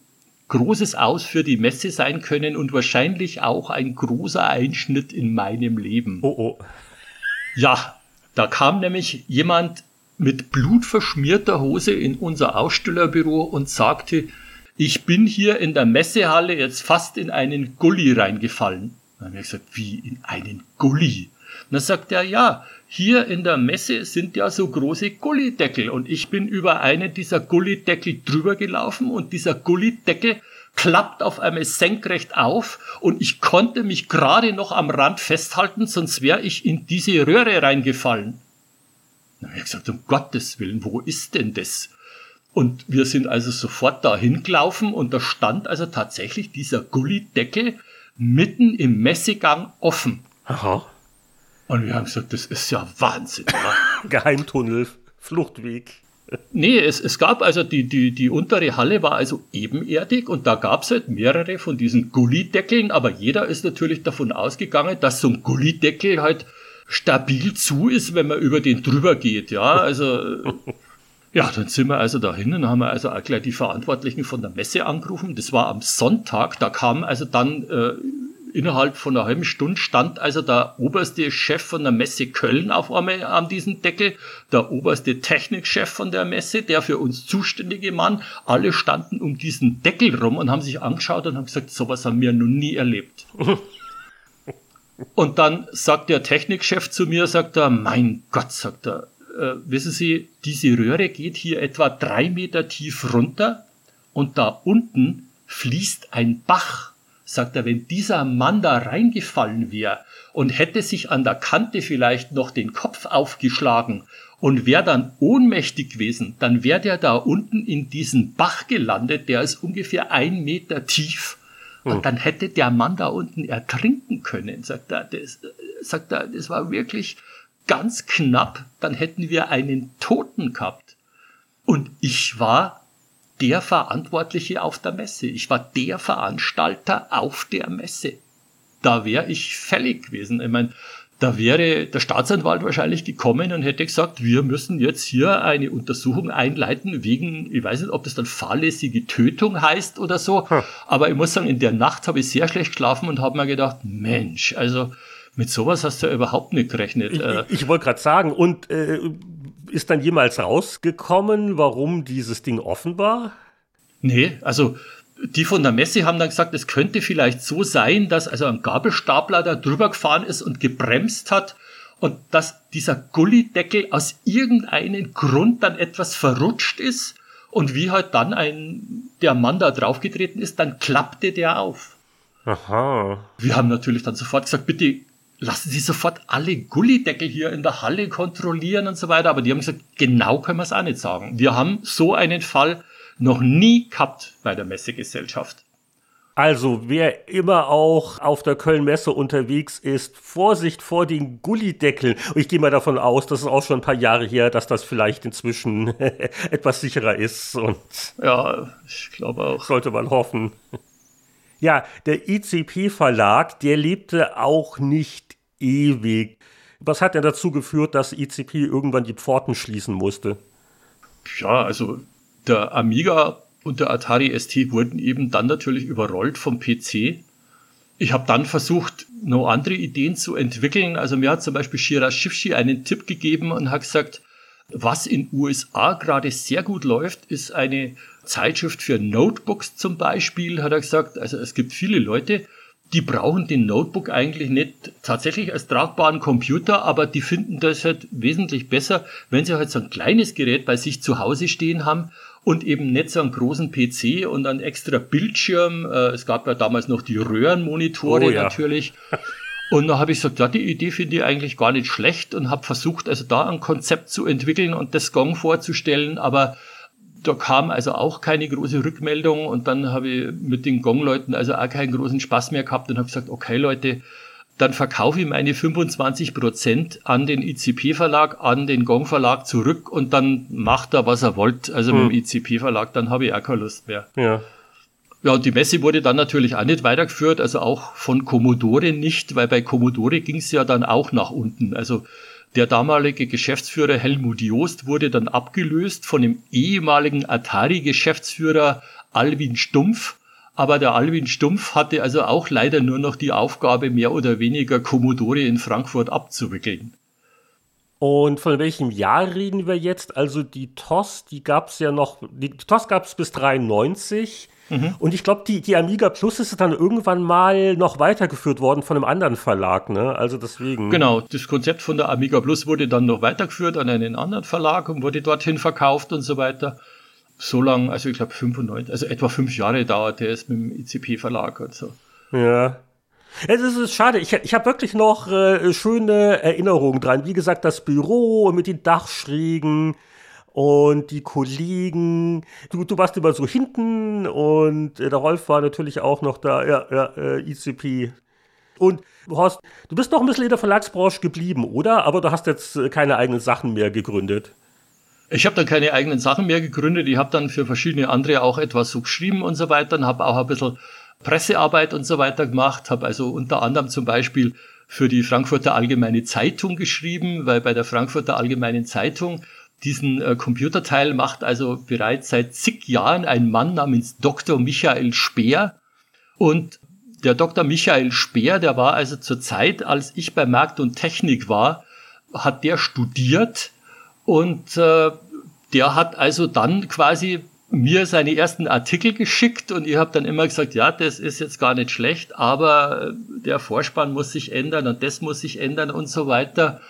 großes Aus für die Messe sein können und wahrscheinlich auch ein großer Einschnitt in meinem Leben. Oh oh. Ja, da kam nämlich jemand mit blutverschmierter Hose in unser Ausstellerbüro und sagte, ich bin hier in der Messehalle jetzt fast in einen Gully reingefallen. Dann habe ich gesagt, wie in einen Gully? Und dann sagt er, ja, hier in der Messe sind ja so große Gullideckel und ich bin über einen dieser Gullideckel drüber gelaufen und dieser Gullideckel klappt auf einmal senkrecht auf und ich konnte mich gerade noch am Rand festhalten, sonst wäre ich in diese Röhre reingefallen. Dann habe ich gesagt, um Gottes Willen, wo ist denn das? Und wir sind also sofort dahin gelaufen und da stand also tatsächlich dieser Gullideckel mitten im Messegang offen. Aha. Und wir haben gesagt, das ist ja Wahnsinn. Ja? Geheimtunnel, Fluchtweg. Nee, es, es gab also die, die, die untere Halle war also ebenerdig und da gab es halt mehrere von diesen Gullideckeln, aber jeder ist natürlich davon ausgegangen, dass so ein Gullideckel halt stabil zu ist, wenn man über den drüber geht. Ja, also ja, dann sind wir also dahin und haben wir also auch gleich die Verantwortlichen von der Messe angerufen. Das war am Sonntag, da kam also dann äh, innerhalb von einer halben Stunde stand also der oberste Chef von der Messe Köln auf einmal an diesem Deckel, der oberste Technikchef von der Messe, der für uns zuständige Mann. Alle standen um diesen Deckel rum und haben sich angeschaut und haben gesagt, sowas haben wir noch nie erlebt. und dann sagt der Technikchef zu mir, sagt er, mein Gott, sagt er, äh, wissen Sie, diese Röhre geht hier etwa drei Meter tief runter und da unten fließt ein Bach sagt er, wenn dieser Mann da reingefallen wäre und hätte sich an der Kante vielleicht noch den Kopf aufgeschlagen und wäre dann ohnmächtig gewesen, dann wäre der da unten in diesen Bach gelandet, der ist ungefähr ein Meter tief. Und hm. dann hätte der Mann da unten ertrinken können, sagt er. Das, sagt er, das war wirklich ganz knapp. Dann hätten wir einen Toten gehabt. Und ich war der Verantwortliche auf der Messe. Ich war der Veranstalter auf der Messe. Da wäre ich fällig gewesen. Ich meine, da wäre der Staatsanwalt wahrscheinlich gekommen und hätte gesagt, wir müssen jetzt hier eine Untersuchung einleiten wegen, ich weiß nicht, ob das dann fahrlässige Tötung heißt oder so. Hm. Aber ich muss sagen, in der Nacht habe ich sehr schlecht geschlafen und habe mir gedacht, Mensch, also mit sowas hast du ja überhaupt nicht gerechnet. Ich, ich, ich wollte gerade sagen, und äh, ist dann jemals rausgekommen, warum dieses Ding offen war? Nee, also die von der Messe haben dann gesagt, es könnte vielleicht so sein, dass also ein Gabelstapler da drüber gefahren ist und gebremst hat und dass dieser Gullideckel aus irgendeinem Grund dann etwas verrutscht ist und wie halt dann ein, der Mann da draufgetreten ist, dann klappte der auf. Aha. Wir haben natürlich dann sofort gesagt, bitte lassen Sie sofort alle Gullideckel hier in der Halle kontrollieren und so weiter. Aber die haben gesagt, genau können wir es auch nicht sagen. Wir haben so einen Fall noch nie gehabt bei der Messegesellschaft. Also, wer immer auch auf der Köln-Messe unterwegs ist, Vorsicht vor den Gullideckeln. Und ich gehe mal davon aus, das ist auch schon ein paar Jahre her, dass das vielleicht inzwischen etwas sicherer ist. Und ja, ich glaube auch. Sollte man hoffen. Ja, der ICP-Verlag, der lebte auch nicht ewig. Was hat denn dazu geführt, dass ICP irgendwann die Pforten schließen musste? Ja, also der Amiga und der Atari ST wurden eben dann natürlich überrollt vom PC. Ich habe dann versucht, noch andere Ideen zu entwickeln. Also mir hat zum Beispiel Shira Shifshi einen Tipp gegeben und hat gesagt, was in USA gerade sehr gut läuft, ist eine Zeitschrift für Notebooks zum Beispiel, hat er gesagt. Also es gibt viele Leute, die brauchen den Notebook eigentlich nicht tatsächlich als tragbaren Computer, aber die finden das halt wesentlich besser, wenn sie halt so ein kleines Gerät bei sich zu Hause stehen haben und eben nicht so einen großen PC und einen extra Bildschirm. Äh, es gab ja damals noch die Röhrenmonitore oh, ja. natürlich. Und da habe ich gesagt, ja, die Idee finde ich eigentlich gar nicht schlecht und habe versucht, also da ein Konzept zu entwickeln und das Gong vorzustellen, aber da kam also auch keine große Rückmeldung und dann habe ich mit den Gong-Leuten also auch keinen großen Spaß mehr gehabt und habe gesagt, okay Leute, dann verkaufe ich meine 25 Prozent an den ICP-Verlag, an den Gong-Verlag zurück und dann macht er, was er wollt. Also hm. mit dem ICP-Verlag, dann habe ich auch keine Lust mehr. Ja. Ja, und die Messe wurde dann natürlich auch nicht weitergeführt, also auch von Commodore nicht, weil bei Commodore ging es ja dann auch nach unten. Also der damalige Geschäftsführer Helmut Joost wurde dann abgelöst von dem ehemaligen Atari-Geschäftsführer Alwin Stumpf. Aber der Alwin Stumpf hatte also auch leider nur noch die Aufgabe, mehr oder weniger Commodore in Frankfurt abzuwickeln. Und von welchem Jahr reden wir jetzt? Also die TOS, die gab es ja noch, die TOS gab es bis 93. Mhm. Und ich glaube, die, die Amiga Plus ist dann irgendwann mal noch weitergeführt worden von einem anderen Verlag, ne? Also deswegen. Genau, das Konzept von der Amiga Plus wurde dann noch weitergeführt an einen anderen Verlag und wurde dorthin verkauft und so weiter. So lang, also ich glaube 95, also etwa fünf Jahre dauerte es mit dem ICP-Verlag und so. Ja, es ist schade. Ich, ich habe wirklich noch äh, schöne Erinnerungen dran. Wie gesagt, das Büro mit den Dachschrägen und die Kollegen. Du, du warst immer so hinten und äh, der Rolf war natürlich auch noch da. Ja, ja, äh, ICP. Und Horst, du bist noch ein bisschen in der Verlagsbranche geblieben, oder? Aber du hast jetzt äh, keine eigenen Sachen mehr gegründet. Ich habe dann keine eigenen Sachen mehr gegründet. Ich habe dann für verschiedene andere auch etwas so geschrieben und so weiter und habe auch ein bisschen Pressearbeit und so weiter gemacht, habe also unter anderem zum Beispiel für die Frankfurter Allgemeine Zeitung geschrieben, weil bei der Frankfurter Allgemeinen Zeitung diesen äh, Computerteil macht also bereits seit zig Jahren ein Mann namens Dr. Michael Speer. Und der Dr. Michael Speer, der war also zur Zeit, als ich bei Markt und Technik war, hat der studiert und äh, der hat also dann quasi mir seine ersten Artikel geschickt und ich habe dann immer gesagt, ja, das ist jetzt gar nicht schlecht, aber der Vorspann muss sich ändern und das muss sich ändern und so weiter.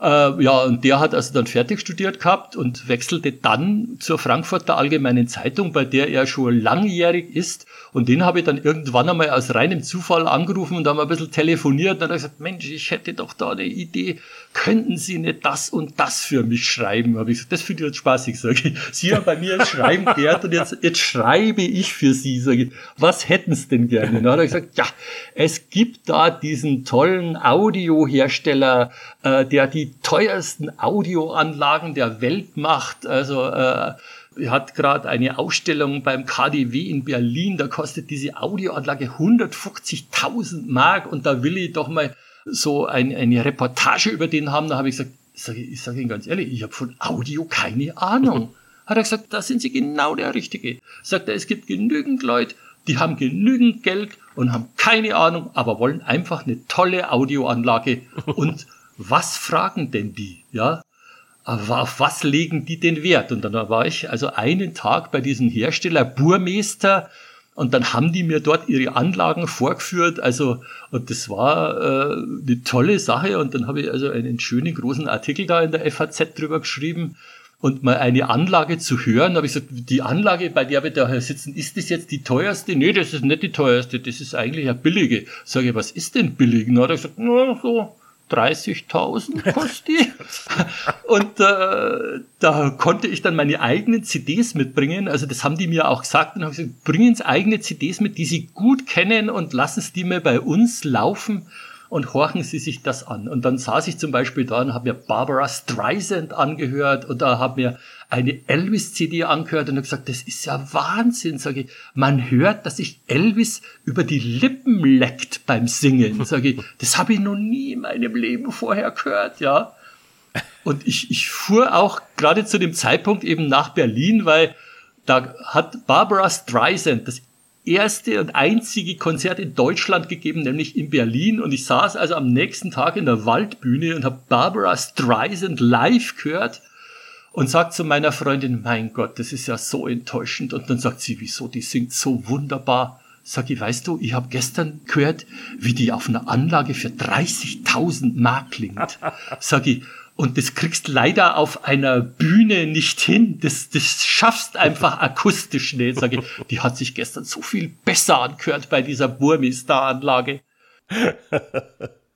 Äh, ja, und der hat also dann fertig studiert gehabt und wechselte dann zur Frankfurter Allgemeinen Zeitung, bei der er schon langjährig ist und den habe ich dann irgendwann einmal aus reinem Zufall angerufen und haben ein bisschen telefoniert. Und dann hat er gesagt, Mensch, ich hätte doch da eine Idee. Könnten Sie nicht das und das für mich schreiben? Habe ich gesagt, das finde ich jetzt spaßig, sage ich. Sie haben bei mir jetzt Schreiben gehört und jetzt, jetzt schreibe ich für Sie, sage ich. Was hätten Sie denn gerne? Und dann hat er gesagt, ja, es gibt da diesen tollen Audiohersteller, äh, der die teuersten Audioanlagen der Welt macht. Also äh, hat gerade eine Ausstellung beim KDW in Berlin, da kostet diese Audioanlage 150.000 Mark und da will ich doch mal so ein, eine Reportage über den haben. Da habe ich gesagt, sag ich, ich sage Ihnen ganz ehrlich, ich habe von Audio keine Ahnung. Hat er gesagt, da sind Sie genau der Richtige. Sagt er, es gibt genügend Leute, die haben genügend Geld und haben keine Ahnung, aber wollen einfach eine tolle Audioanlage. Und was fragen denn die? Ja, auf was legen die den Wert? Und dann war ich also einen Tag bei diesem Hersteller Burmeister und dann haben die mir dort ihre Anlagen vorgeführt. Also, und das war äh, eine tolle Sache. Und dann habe ich also einen schönen großen Artikel da in der FAZ drüber geschrieben. Und mal eine Anlage zu hören, habe ich gesagt, die Anlage, bei der wir da sitzen, ist das jetzt die teuerste? Nee, das ist nicht die teuerste, das ist eigentlich eine billige. Sage ich, was ist denn billig? Na, hat er gesagt, na, so 30.000 kostet und äh, da konnte ich dann meine eigenen CDs mitbringen. Also das haben die mir auch gesagt und haben gesagt, bringen Sie eigene CDs mit, die Sie gut kennen und lassen Sie die mir bei uns laufen und horchen Sie sich das an. Und dann saß ich zum Beispiel da und habe mir Barbara Streisand angehört oder habe mir eine Elvis-CD angehört und habe gesagt, das ist ja Wahnsinn, sage ich. Man hört, dass sich Elvis über die Lippen leckt beim Singen, sage ich. Das habe ich noch nie in meinem Leben vorher gehört, ja. Und ich, ich fuhr auch gerade zu dem Zeitpunkt eben nach Berlin, weil da hat Barbara Streisand das erste und einzige Konzert in Deutschland gegeben, nämlich in Berlin. Und ich saß also am nächsten Tag in der Waldbühne und habe Barbara Streisand live gehört und sagt zu meiner Freundin, mein Gott, das ist ja so enttäuschend. Und dann sagt sie, wieso, die singt so wunderbar. Sag ich, weißt du, ich habe gestern gehört, wie die auf einer Anlage für 30.000 Mark klingt. Sag ich, und das kriegst leider auf einer Bühne nicht hin. Das, das schaffst einfach akustisch nicht. Sag ich, die hat sich gestern so viel besser angehört bei dieser Burmistar-Anlage.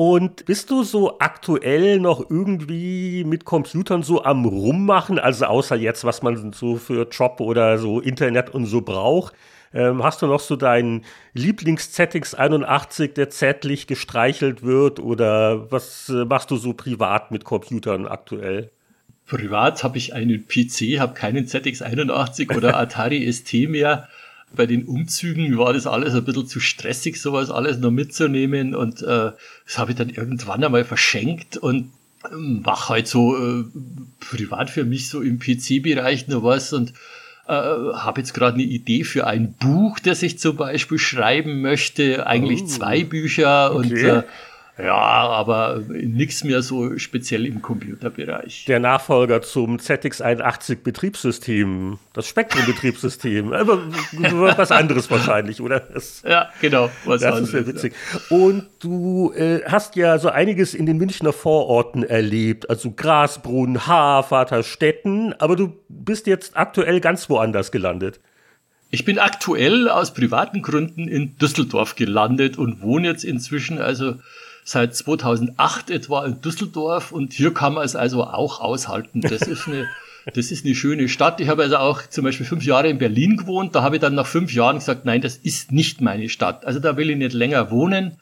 Und bist du so aktuell noch irgendwie mit Computern so am Rummachen? Also außer jetzt, was man so für Job oder so Internet und so braucht. Ähm, hast du noch so deinen Lieblings-ZX 81, der zärtlich gestreichelt wird? Oder was äh, machst du so privat mit Computern aktuell? Privat habe ich einen PC, habe keinen ZX 81 oder Atari ST mehr bei den Umzügen war das alles ein bisschen zu stressig, sowas alles noch mitzunehmen. Und äh, das habe ich dann irgendwann einmal verschenkt und ähm, mach halt so äh, privat für mich so im PC-Bereich noch was und äh, habe jetzt gerade eine Idee für ein Buch, das ich zum Beispiel schreiben möchte. Eigentlich oh. zwei Bücher okay. und äh, Ja, aber nichts mehr so speziell im Computerbereich. Der Nachfolger zum ZX81 Betriebssystem, das Spektrum-Betriebssystem. Aber was anderes wahrscheinlich, oder? Das, ja, genau. Was das anderes, ist ja witzig. Ja. Und du äh, hast ja so einiges in den Münchner Vororten erlebt, also Grasbrunn, Haar, Vaterstetten, aber du bist jetzt aktuell ganz woanders gelandet. Ich bin aktuell aus privaten Gründen in Düsseldorf gelandet und wohne jetzt inzwischen also seit 2008 etwa in Düsseldorf und hier kann man es also auch aushalten. Das ist eine, das ist eine schöne Stadt. Ich habe also auch zum Beispiel fünf Jahre in Berlin gewohnt. Da habe ich dann nach fünf Jahren gesagt, nein, das ist nicht meine Stadt. Also da will ich nicht länger wohnen.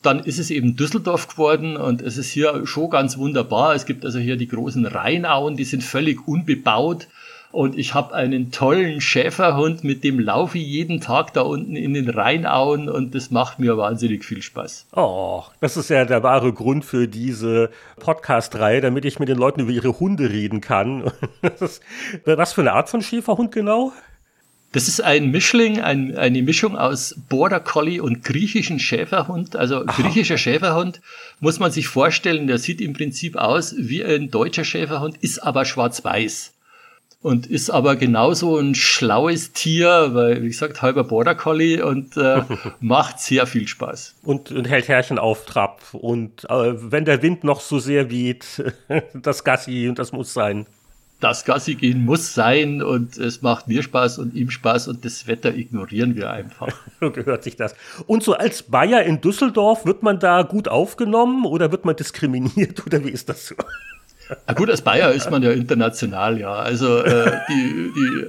Dann ist es eben Düsseldorf geworden und es ist hier schon ganz wunderbar. Es gibt also hier die großen Rheinauen, die sind völlig unbebaut. Und ich habe einen tollen Schäferhund, mit dem laufe ich jeden Tag da unten in den Rheinauen und das macht mir wahnsinnig viel Spaß. Oh, das ist ja der wahre Grund für diese Podcast-Reihe, damit ich mit den Leuten über ihre Hunde reden kann. was für eine Art von Schäferhund genau? Das ist ein Mischling, ein, eine Mischung aus Border Collie und griechischen Schäferhund. Also Aha. griechischer Schäferhund muss man sich vorstellen, der sieht im Prinzip aus wie ein deutscher Schäferhund, ist aber schwarz-weiß und ist aber genauso ein schlaues Tier, weil, wie gesagt, halber Border Collie und äh, macht sehr viel Spaß. Und, und hält Herrchen auf Trab. Und äh, wenn der Wind noch so sehr weht, das Gassi und das muss sein. Das Gassi gehen muss sein und es macht mir Spaß und ihm Spaß und das Wetter ignorieren wir einfach. so gehört sich das. Und so als Bayer in Düsseldorf, wird man da gut aufgenommen oder wird man diskriminiert oder wie ist das so? Na gut, als Bayer ist man ja international, ja. Also, äh, die, die,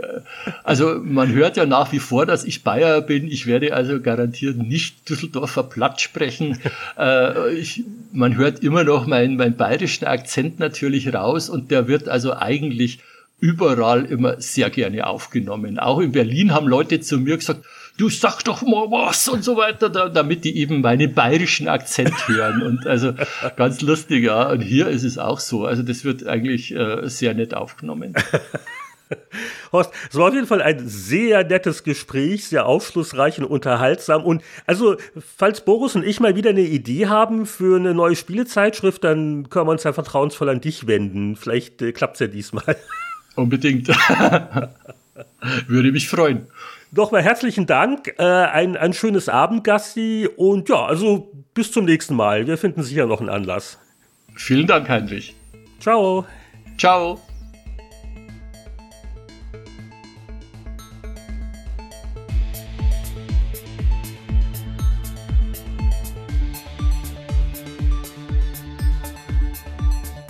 also man hört ja nach wie vor, dass ich Bayer bin. Ich werde also garantiert nicht Düsseldorfer Platt sprechen. Äh, ich, man hört immer noch meinen, meinen bayerischen Akzent natürlich raus und der wird also eigentlich überall immer sehr gerne aufgenommen. Auch in Berlin haben Leute zu mir gesagt, du sag doch mal was und so weiter, da, damit die eben meinen bayerischen Akzent hören. Und also ganz lustig, ja. Und hier ist es auch so. Also das wird eigentlich äh, sehr nett aufgenommen. Horst, es war auf jeden Fall ein sehr nettes Gespräch, sehr aufschlussreich und unterhaltsam. Und also, falls Boris und ich mal wieder eine Idee haben für eine neue Spielezeitschrift, dann können wir uns ja vertrauensvoll an dich wenden. Vielleicht äh, klappt es ja diesmal. Unbedingt. Würde mich freuen. Nochmal herzlichen Dank, äh, ein, ein schönes Abend, Gassi. Und ja, also bis zum nächsten Mal. Wir finden sicher noch einen Anlass. Vielen Dank, Heinrich. Ciao. Ciao.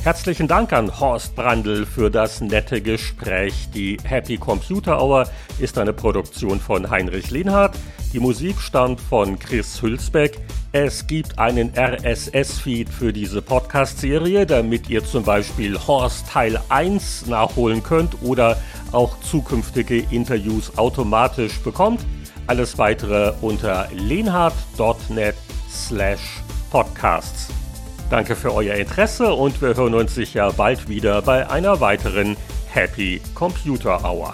Herzlichen Dank an Horst Brandl für das nette Gespräch. Die Happy Computer Hour ist eine Produktion von Heinrich Lehnhardt. Die Musik stammt von Chris Hülsbeck. Es gibt einen RSS-Feed für diese Podcast-Serie, damit ihr zum Beispiel Horst Teil 1 nachholen könnt oder auch zukünftige Interviews automatisch bekommt. Alles weitere unter lehnhardt.net slash podcasts. Danke für euer Interesse und wir hören uns sicher bald wieder bei einer weiteren Happy Computer Hour.